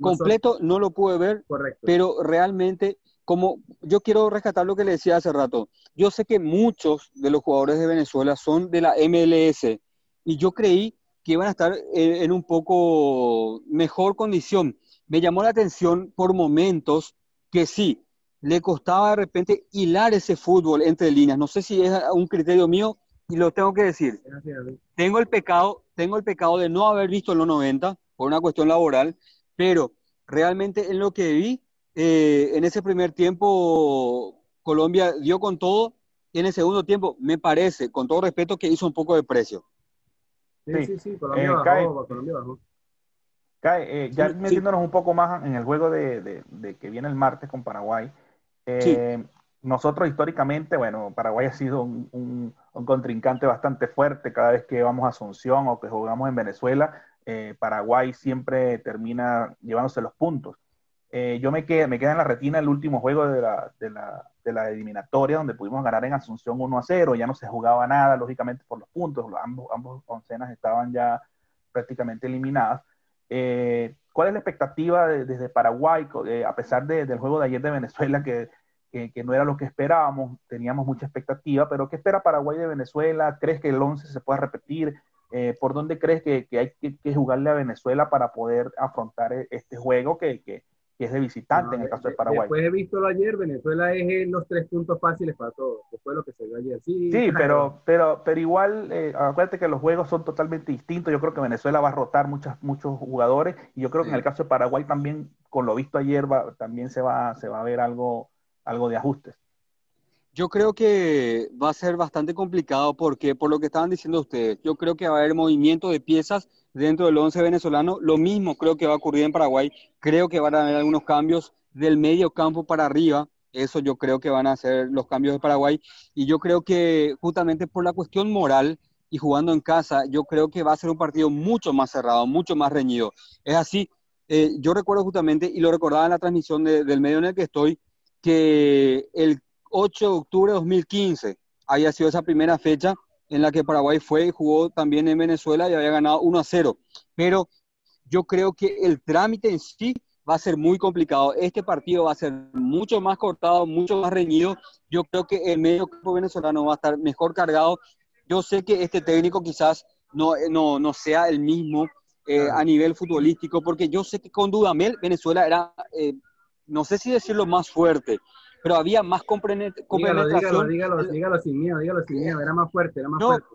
completo no lo pude ver, pero realmente, como yo quiero rescatar lo que le decía hace rato, yo sé que muchos de los jugadores de Venezuela son de la MLS y yo creí que iban a estar en, un poco mejor condición. Me llamó la atención por momentos que sí, le costaba de repente hilar ese fútbol entre líneas. No sé si es un criterio mío y lo tengo que decir. Tengo el pecado, tengo el pecado de no haber visto en los 90 por una cuestión laboral, pero realmente en lo que vi, eh, en ese primer tiempo Colombia dio con todo y en el segundo tiempo me parece, con todo respeto, que hizo un poco de precio. Sí, sí, sí, Colombia, eh, bajó, Colombia bajó. Cae, eh, ya metiéndonos un poco más en el juego de, que viene el martes con Paraguay. Nosotros históricamente, bueno, Paraguay ha sido un, un, contrincante bastante fuerte cada vez que vamos a Asunción o que jugamos en Venezuela. Eh, Paraguay siempre termina llevándose los puntos. Eh, yo me quedé, me quedé en la retina el último juego de la, de, la, de la, eliminatoria, donde pudimos ganar en Asunción 1 a 0, ya no se jugaba nada, lógicamente, por los puntos, ambos, ambos oncenas estaban ya prácticamente eliminadas. Eh, ¿Cuál es la expectativa desde Paraguay, a pesar del juego de ayer de Venezuela, que, que, que, no era lo que esperábamos, teníamos mucha expectativa, pero ¿qué espera Paraguay de Venezuela? ¿Crees que el 11 se pueda repetir? Eh, ¿Por dónde crees que, hay que, jugarle a Venezuela para poder afrontar e, este juego que, es de visitante en el caso de Paraguay? Después he visto ayer, Venezuela es los tres puntos fáciles para todos. Después lo que se vio ayer. Sí, sí pero, pero, pero igual, eh, acuérdate que los juegos son totalmente distintos. Yo creo que Venezuela va a rotar muchas, muchos jugadores y yo creo que en el caso de Paraguay también, con lo visto ayer, va, también se va, se va a ver algo, algo de ajustes. Yo creo que va a ser bastante complicado porque, por lo que estaban diciendo ustedes, yo creo que va a haber movimiento de piezas dentro del 11 venezolano. Lo mismo creo que va a ocurrir en Paraguay. Creo que van a haber algunos cambios del medio campo para arriba. Eso yo creo que van a ser los cambios de Paraguay. Y yo creo que justamente por la cuestión moral y jugando en casa, yo creo que va a ser un partido mucho más cerrado, mucho más reñido. Es así. Eh, yo recuerdo justamente, y lo recordaba en la transmisión del medio en el que estoy, que el 8 de octubre de 2015 había sido esa primera fecha en la que Paraguay fue y jugó también en Venezuela y había ganado 1 a 0. Pero yo creo que el trámite en sí va a ser muy complicado. Este partido va a ser mucho más cortado, mucho más reñido. Yo creo que el medio campo venezolano va a estar mejor cargado. Yo sé que este técnico quizás no, no, no sea el mismo eh, a nivel futbolístico, porque yo sé que con Dudamel Venezuela era, eh, no sé si decirlo más fuerte, pero había más compenetración. Dígalo, dígalo, dígalo, sin miedo, dígalo sin miedo, era más fuerte, era más fuerte.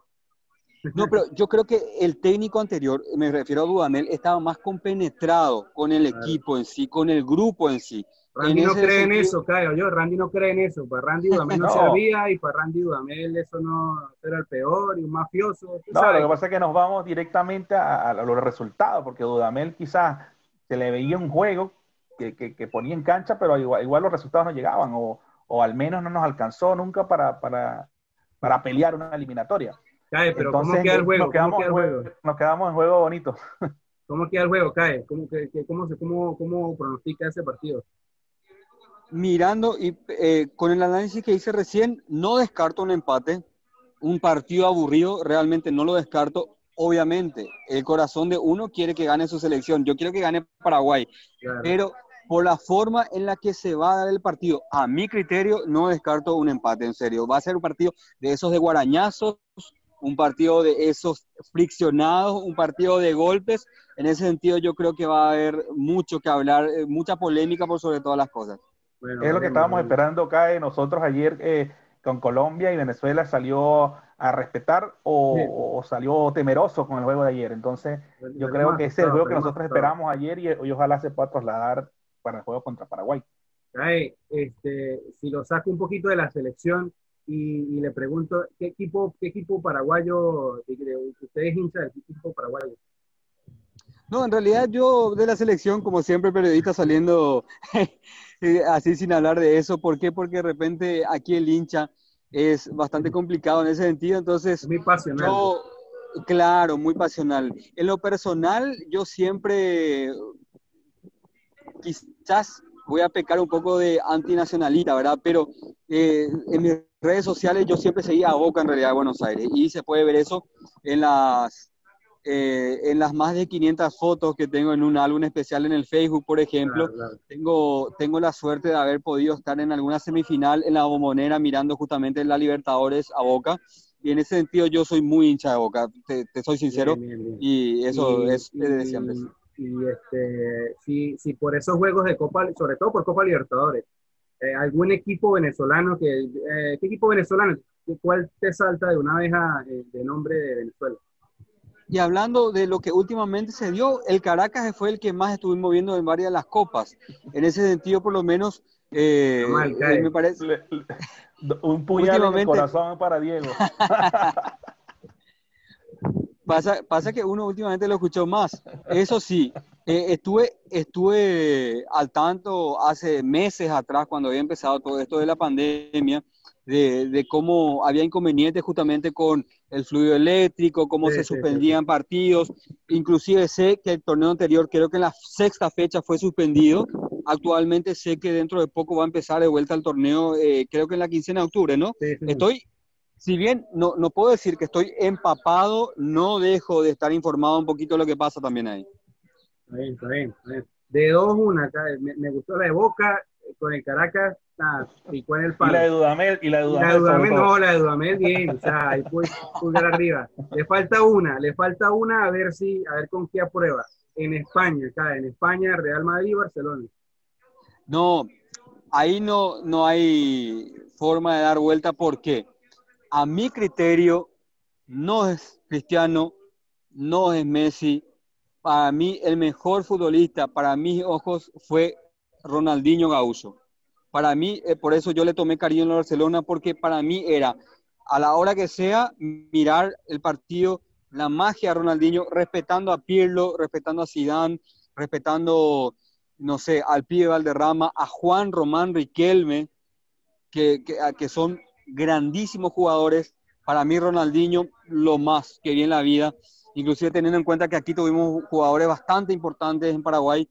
No, pero yo creo que el técnico anterior, me refiero a Dudamel, estaba más compenetrado con el equipo en sí, con el grupo en sí. Randy no cree en eso, Caio, yo, Randy no cree en eso, para Randy Dudamel no, servía y para Randy Dudamel eso no era el peor y un mafioso. No, lo que pasa es que nos vamos directamente a, los resultados, porque Dudamel quizás se le veía un juego que, que, ponía en cancha, pero igual, igual, los resultados no llegaban, o, o, al menos no nos alcanzó nunca para, para, para pelear una eliminatoria. Cae, pero ¿cómo queda el juego? Nos quedamos, el juego? nos quedamos en juego bonito. ¿Cómo queda el juego, Cae? ¿Cómo, que, cómo, cómo, cómo pronostica ese partido? Mirando y eh, con el análisis que hice recién, no descarto un empate. Un partido aburrido, realmente no lo descarto. Obviamente, el corazón de uno quiere que gane su selección. Yo quiero que gane Paraguay. Pero por la forma en la que se va a dar el partido, a mi criterio, no descarto un empate, en serio. Va a ser un partido de esos de guarañazos, un partido de esos friccionados, un partido de golpes. En ese sentido yo creo que va a haber mucho que hablar, eh, mucha polémica por sobre todas las cosas. es lo que estábamos esperando acá. Nosotros ayer eh, con Colombia y Venezuela salió a respetar o, salió temeroso con el juego de ayer. Entonces yo creo que ese es el juego que nosotros esperamos ayer y, ojalá se pueda trasladar para el juego contra Paraguay. este, si lo saco un poquito de la selección, y, le pregunto, ¿qué equipo, qué equipo paraguayo, usted es hincha del equipo paraguayo? No, en realidad yo de la selección, como siempre, periodista saliendo eh, así sin hablar de eso. ¿Por qué? Porque de repente aquí el hincha es bastante complicado en ese sentido. Entonces, muy pasional. claro, muy pasional. En lo personal, yo siempre, quizás voy a pecar un poco de antinacionalista, ¿verdad? Pero eh, en mis redes sociales yo siempre seguía a Boca en realidad de Buenos Aires y se puede ver eso en las, eh, en las más de 500 fotos que tengo en un álbum especial en el Facebook, por ejemplo. Tengo, tengo la suerte de haber podido estar en alguna semifinal en la bombonera mirando justamente la Libertadores a Boca. Y en ese sentido yo soy muy hincha de Boca, te, soy sincero, y eso es de siempre y este, si, si por esos juegos de Copa, sobre todo por Copa Libertadores, eh, algún equipo venezolano que, eh, ¿qué equipo venezolano? ¿Cuál te salta de una vez eh, de nombre de Venezuela? Y hablando de lo que últimamente se dio, el Caracas fue el que más estuvimos viendo en varias de las copas. En ese sentido, por lo menos, me parece... un puñal en el corazón para Diego. Pasa, pasa que uno últimamente lo escuchó más. Eso sí, eh, estuve, estuve al tanto hace meses atrás, cuando había empezado todo esto de la pandemia, de, de cómo había inconvenientes justamente con el fluido eléctrico, cómo se suspendían partidos. Inclusive sé que el torneo anterior, creo que en la sexta fecha fue suspendido. Actualmente sé que dentro de poco va a empezar de vuelta el torneo, eh, creo que en la quincena de octubre, ¿no? Estoy si bien no, no puedo decir que estoy empapado, no dejo de estar informado un poquito de lo que pasa también ahí. Está bien, está bien. De dos, una. Me, gustó la de Boca con el Caracas. Ah, y con el palo. Y la de Dudamel. Y la de Dudamel, la de Dudamel no, la de Dudamel bien. O sea, ahí puede pulgar arriba. Le falta una, le falta una a ver si, a ver con qué aprueba. En España, acá, en España, Real Madrid y Barcelona. No, ahí no, no hay forma de dar vuelta. ¿Por qué? A mi criterio, no es Cristiano, no es Messi. Para mí, el mejor futbolista, para mis ojos, fue Ronaldinho Gaúcho. Para mí, eh, por eso yo le tomé cariño en Barcelona, porque para mí era, a la hora que sea, mirar el partido, la magia de Ronaldinho, respetando a Pirlo, respetando a Zidane, respetando, no sé, al pibe Valderrama, a Juan Román Riquelme, que, que, que son grandísimos jugadores. Para mí Ronaldinho lo más que vi en la vida, inclusive teniendo en cuenta que aquí tuvimos jugadores bastante importantes en Paraguay,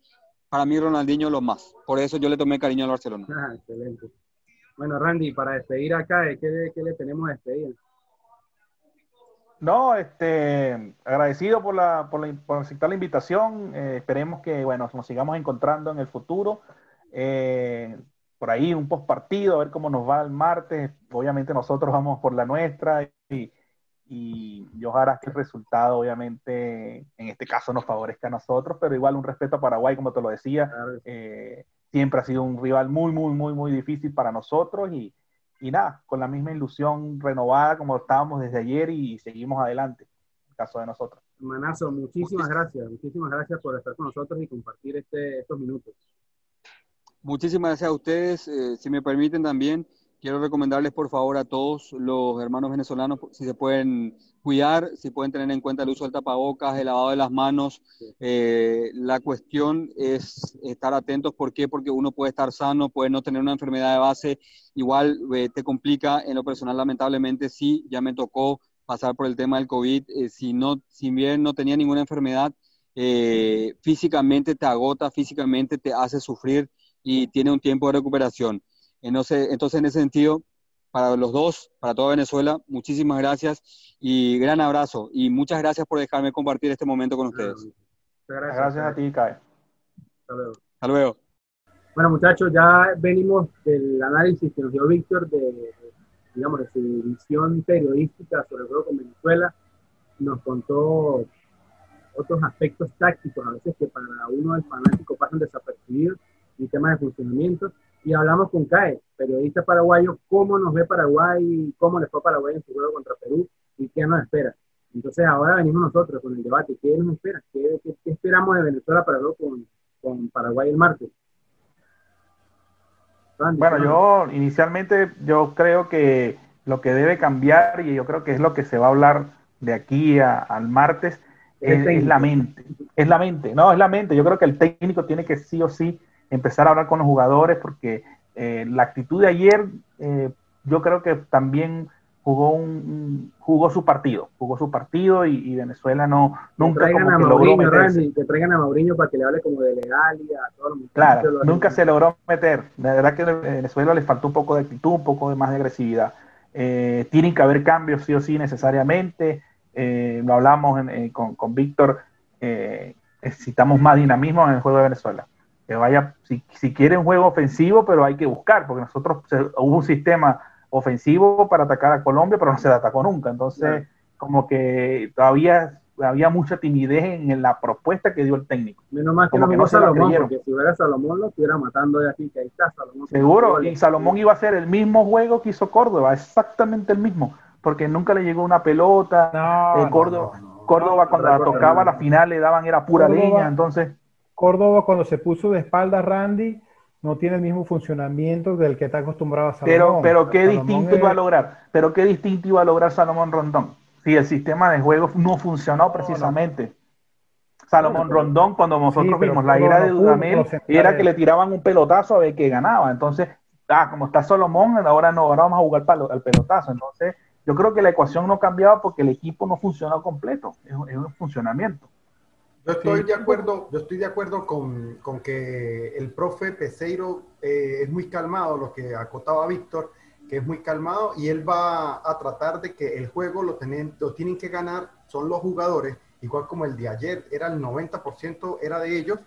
para mí Ronaldinho lo más. Por eso yo le tomé cariño al Barcelona. Ah, excelente. Bueno, Randy, para despedir acá, ¿qué, qué le tenemos a despedir? No, este, agradecido por, la, por, la, por aceptar la invitación. Eh, esperemos que, bueno, nos sigamos encontrando en el futuro. Eh, por ahí un post partido, a ver cómo nos va el martes. Obviamente nosotros vamos por la nuestra y, y, ojalá que el resultado, obviamente, en este caso nos favorezca a nosotros, pero igual un respeto a Paraguay, como te lo decía. Eh, siempre ha sido un rival muy, muy, muy, muy difícil para nosotros y, y nada, con la misma ilusión renovada como estábamos desde ayer y seguimos adelante, en el caso de nosotros. Manazo, muchísimas gracias, muchísimas gracias por estar con nosotros y compartir este, estos minutos. Muchísimas gracias a ustedes. Eh, si me permiten también, quiero recomendarles por favor a todos los hermanos venezolanos si se pueden cuidar, si pueden tener en cuenta el uso del tapabocas, el lavado de las manos. Eh, la cuestión es estar atentos. ¿Por qué? Porque uno puede estar sano, puede no tener una enfermedad de base. Igual eh, te complica en lo personal, lamentablemente, sí, ya me tocó pasar por el tema del COVID. si, no, si bien no tenía ninguna enfermedad, físicamente te agota, físicamente te hace sufrir y tiene un tiempo de recuperación. Entonces, entonces, en ese sentido, para los dos, para toda Venezuela, muchísimas gracias y gran abrazo. Y muchas gracias por dejarme compartir este momento con ustedes. Gracias, gracias a ti, Kai. Hasta luego. Hasta luego. Bueno, muchachos, ya venimos del análisis que nos dio Víctor de, digamos, de su visión periodística sobre el juego con Venezuela. Nos contó otros aspectos tácticos, a veces que para uno, el fanático, pasan desapercibidos y temas de funcionamiento. Y hablamos con CAE, periodista paraguayo, cómo nos ve Paraguay, cómo le fue a Paraguay en su juego contra Perú y qué nos espera. Entonces ahora venimos nosotros con el debate, ¿qué nos espera? ¿Qué, esperamos de Venezuela para luego con, con Paraguay el martes? Bueno, yo inicialmente yo creo que lo que debe cambiar y yo creo que es lo que se va a hablar de aquí al martes es, es, la mente. Es la mente, no, es la mente. Yo creo que el técnico tiene que sí o sí empezar a hablar con los jugadores, porque eh, la actitud de ayer, eh, yo creo que también jugó un, jugó su partido, jugó su partido y, Venezuela no nunca como a que Mauriño, Randy, que traigan a Mauriño para que le hable como de legal y a todos los Claro, nunca se logró meter. La verdad que a Venezuela le faltó un poco de actitud, un poco de más de agresividad. Eh, tienen que haber cambios sí o sí necesariamente. lo hablamos con, con Víctor. necesitamos más dinamismo en el juego de Venezuela que vaya, si, si quiere un juego ofensivo, pero hay que buscar, porque nosotros hubo un sistema ofensivo para atacar a Colombia, pero no se atacó nunca. Entonces, como que todavía había mucha timidez en la propuesta que dio el técnico. Menos mal que no, que no Salomón, porque si hubiera Salomón lo estuviera matando de aquí, que ahí está Salomón. Seguro, y Salomón iba a hacer el mismo juego que hizo Córdoba, exactamente el mismo, porque nunca le llegó una pelota. No, Córdoba, Córdoba cuando la tocaba la final le daban era pura leña, entonces Córdoba cuando se puso de espalda Randy no tiene el mismo funcionamiento del que está acostumbrado a Salomón. Pero, pero qué distinto iba a lograr, pero qué distinto iba a lograr Salomón Rondón. Si el sistema de juego no funcionó precisamente. Salomón Rondón, cuando nosotros vimos la ira de Dudamel, era que le tiraban un pelotazo a ver qué ganaba. Entonces, ah, como está Salomón, ahora no, ahora vamos a jugar al pelotazo. Entonces, yo creo que la ecuación no cambiaba porque el equipo no funcionó completo, es un funcionamiento. Yo estoy de acuerdo, yo estoy de acuerdo con, con que el profe Peseiro eh, es muy calmado, lo que acotaba Víctor, que es muy calmado y él va a tratar de que el juego lo, tienen, lo tienen que ganar, son los jugadores, igual como el de ayer, era el 90% era de ellos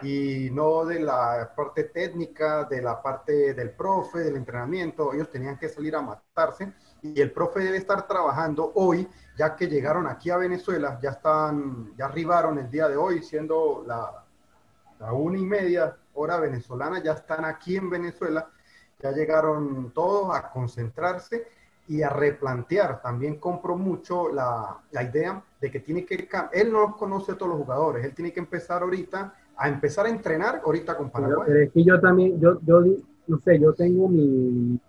y no de la parte técnica, de la parte del profe, del entrenamiento, ellos tenían que salir a matarse y el profe debe estar trabajando hoy, ya que llegaron aquí a Venezuela, ya están, ya arribaron el día de hoy, siendo la, la una y media hora venezolana, ya están aquí en Venezuela, ya llegaron todos a concentrarse y a replantear. También compro mucho la, la idea de que tiene que, él no conoce a todos los jugadores, él tiene que empezar ahorita a empezar a entrenar ahorita con Paraguay. Pero es que yo también, yo, yo, no sé, yo tengo mi,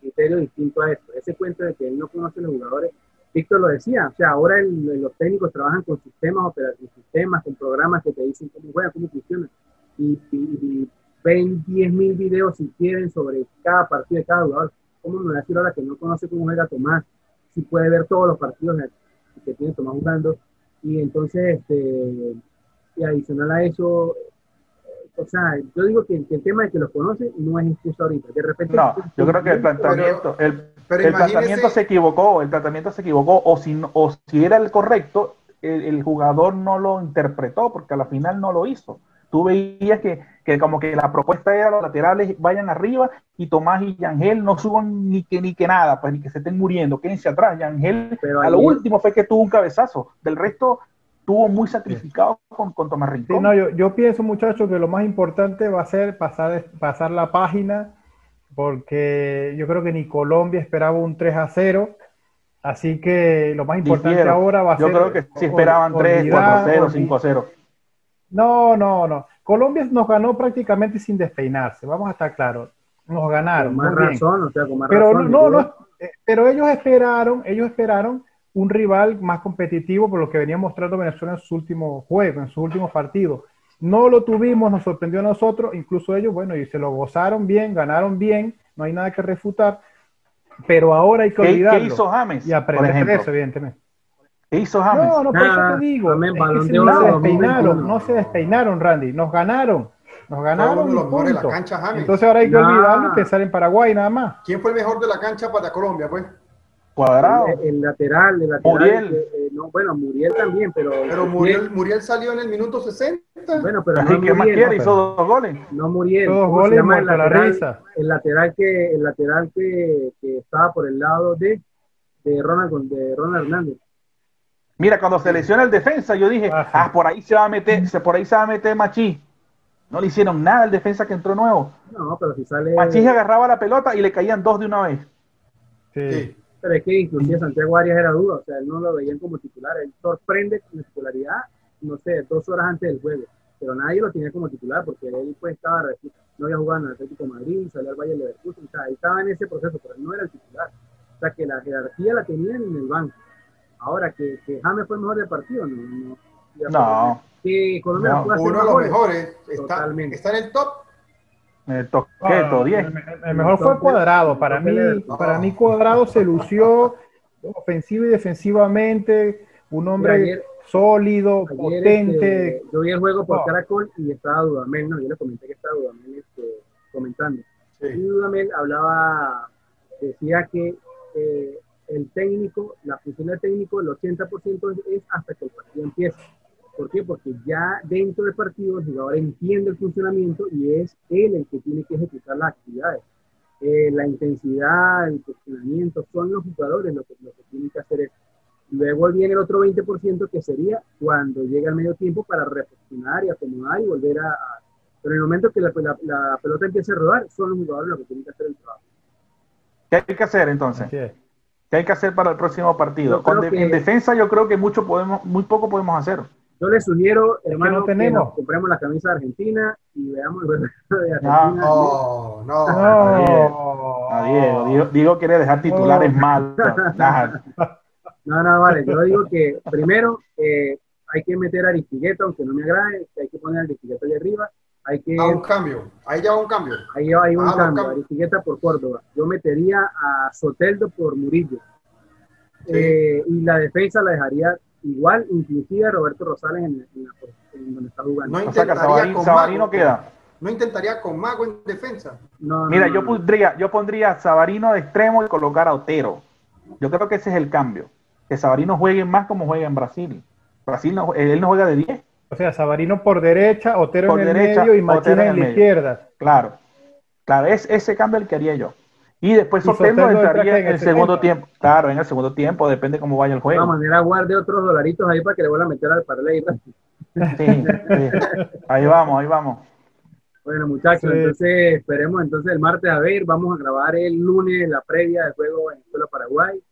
criterio distinto a esto. Ese cuento de que él no conoce a los jugadores, Víctor lo decía, o sea, ahora los técnicos trabajan con sistemas operativos, sistemas, con programas que te dicen cómo juega, cómo funciona. Y, y, ven 10.000 videos si quieren sobre cada partido de cada jugador. ¿Cómo me va a decir ahora que no conoce cómo juega Tomás? Si puede ver todos los partidos que tiene Tomás jugando. Y entonces, este, y adicional a eso, o sea, yo digo que, el tema de que los conoce no es excusa ahorita. De repente. No, yo creo que el planteamiento, el, el tratamiento se equivocó, el tratamiento se equivocó, o si, o si era el correcto, el, jugador no lo interpretó, porque a la final no lo hizo. Tú veías que, que como que la propuesta era los laterales vayan arriba y Tomás y Yangel no suban ni que ni que nada, pues ni que se estén muriendo, quédense atrás. Yangel, Pero a lo último fue que tuvo un cabezazo, del resto tuvo muy sacrificado con, con Tomás Rincón. no, yo, yo, pienso, muchachos, que lo más importante va a ser pasar, pasar la página, porque yo creo que ni Colombia esperaba un 3 a 0. Así que lo más importante ahora va a ser. Yo creo que sí esperaban 3, 4 a 0, 5 a 0. No, no, no. Colombia nos ganó prácticamente sin despeinarse, vamos a estar claros. Nos ganaron. Con más razón, o sea, con más pero razón. No, no, eh, pero ellos esperaron, ellos esperaron un rival más competitivo por lo que venía mostrando Venezuela en sus últimos juegos, en sus últimos partidos. No lo tuvimos, nos sorprendió a nosotros, incluso ellos, bueno, y se lo gozaron bien, ganaron bien, no hay nada que refutar, pero ahora hay que olvidarlo. ¿Qué hizo James? Y aprender de eso, evidentemente. ¿Qué hizo James? No, no, por eso te digo, no se despeinaron, no se despeinaron, Randy, nos ganaron. Nos ganaron. de la cancha, James. Entonces ahora hay que olvidarlo y pensar en Paraguay nada más. ¿Quién fue el mejor de la cancha para Colombia, pues? Cuadrado. El, lateral, el lateral. Muriel. Eh, eh, no, bueno, Muriel también, pero. Pero Muriel, Muriel salió en el minuto 60. Bueno, pero. no ¿Qué más quiere? Hizo dos goles. No Muriel. Dos goles, el lateral, la risa. El lateral que, el lateral que, que estaba por el lado de, de, Ronald, de Ronald Hernández. Mira, cuando se lesiona el defensa, yo dije, ah, ah por ahí se va a meter, por ahí se va a meter Machí. No le hicieron nada al defensa que entró nuevo. No, pero si sale. Machí agarraba la pelota y le caían dos de una vez. sí. Pero es que inclusive Santiago Arias era duda, o sea, él no lo veían como titular. Él sorprende con titularidad, no sé, dos horas antes del juego. Pero nadie lo tenía como titular porque él pues estaba, no había jugado en el Atlético de Madrid, salió al Valle de Leverkusen, o sea, él estaba en ese proceso, pero él no era el titular. O sea, que la jerarquía la tenían en el banco. Ahora, que, que James fue el mejor del partido, no. No. no. Que Colombia no, uno de los mejores, está, está en el top el toqueto, 10. el, mejor fue Cuadrado. Para mí, para mí Cuadrado se lució ofensivo y defensivamente. Un hombre sólido, potente. Este, yo vi el juego por Caracol y estaba Dudamel, no, yo le comenté que estaba Dudamel este, comentando. Y Dudamel hablaba, decía que eh, el técnico, la función del técnico, el 80% es hasta que el partido empiece ¿Por qué? Porque ya dentro del partido el jugador entiende el funcionamiento y es él el que tiene que ejecutar las actividades. Eh, la intensidad, el funcionamiento, son los jugadores los que, lo que tienen que hacer eso. Luego viene el otro 20% que sería cuando llega el medio tiempo para reflexionar y acomodar y volver a... pero en el momento que la, pelota empiece a rodar, son los jugadores los que tienen que hacer el trabajo. ¿Qué hay que hacer entonces? ¿Qué hay que hacer para el próximo partido? en defensa yo creo que mucho podemos, muy poco podemos hacer. Yo le sugiero, hermano, que, no nos compremos la camisa de Argentina y veamos el de Argentina. No, no, no. no. Diego, Diego, Diego, quiere dejar titulares mal. no, no, vale. Yo digo que primero eh, hay que meter a Aristigueta, aunque no me agrade, hay que poner a Aristigueta de arriba. Hay que, a un cambio, ahí ya va un cambio. Ahí va un, ah, cambio. un Aristigueta por Córdoba. Yo metería a Soteldo por Murillo. Eh, y la defensa la dejaría igual, inclusive Roberto Rosales en, en, donde está jugando. No intentaría con Sabarino queda. No intentaría con Mago en defensa. Mira, yo pondría, yo pondría a Sabarino de extremo y colocar a Otero. Yo creo que ese es el cambio. Que Sabarino juegue más como juega en Brasil. Brasil no, él no juega de 10. O sea, Sabarino por derecha, Otero en el medio y Machina en, la izquierda. Claro, claro, es ese cambio el que haría yo. Y después Soteldo entraría en el segundo tiempo. Claro, en el segundo tiempo, depende cómo vaya el juego. De todas maneras, guarde otros dolaritos ahí para que le vuelva a meter al parlay. Sí, Ahí vamos, ahí vamos. Bueno, muchachos, entonces esperemos entonces el martes a ver. Vamos a grabar el lunes la previa del juego Venezuela-Paraguay.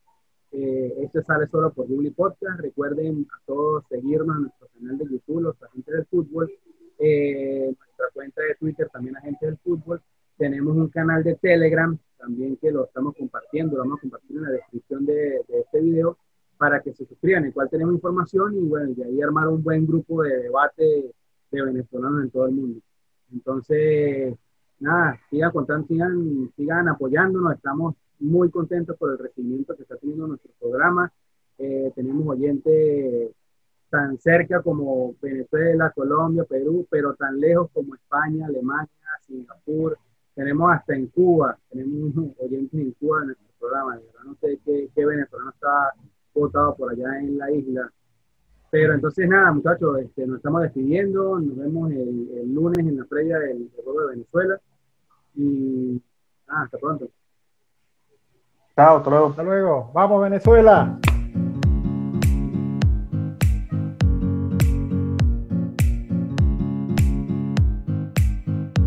Eh, este sale solo por Google Podcast. Recuerden a todos seguirnos en nuestro canal de YouTube, los agentes del fútbol. Eh, nuestra cuenta de Twitter, también agentes del fútbol. Tenemos un canal de Telegram también que lo estamos compartiendo, lo vamos a compartir en la descripción de, este video para que se suscriban, en el cual tenemos información y bueno, de ahí armar un buen grupo de debate de venezolanos en todo el mundo. Entonces, nada, sigan contando, sigan, sigan apoyándonos, estamos muy contentos por el recibimiento que está teniendo nuestro programa. Eh, tenemos oyentes tan cerca como Venezuela, Colombia, Perú, pero tan lejos como España, Alemania, Singapur, tenemos hasta en Cuba, tenemos oyentes en Cuba en nuestro programa. No sé qué, qué venezolano está votado por allá en la isla. Pero entonces nada, muchachos, este, nos estamos despidiendo, nos vemos el, lunes en la previa del juego de Venezuela y hasta pronto. Chao, hasta luego. Hasta luego. Vamos, Venezuela.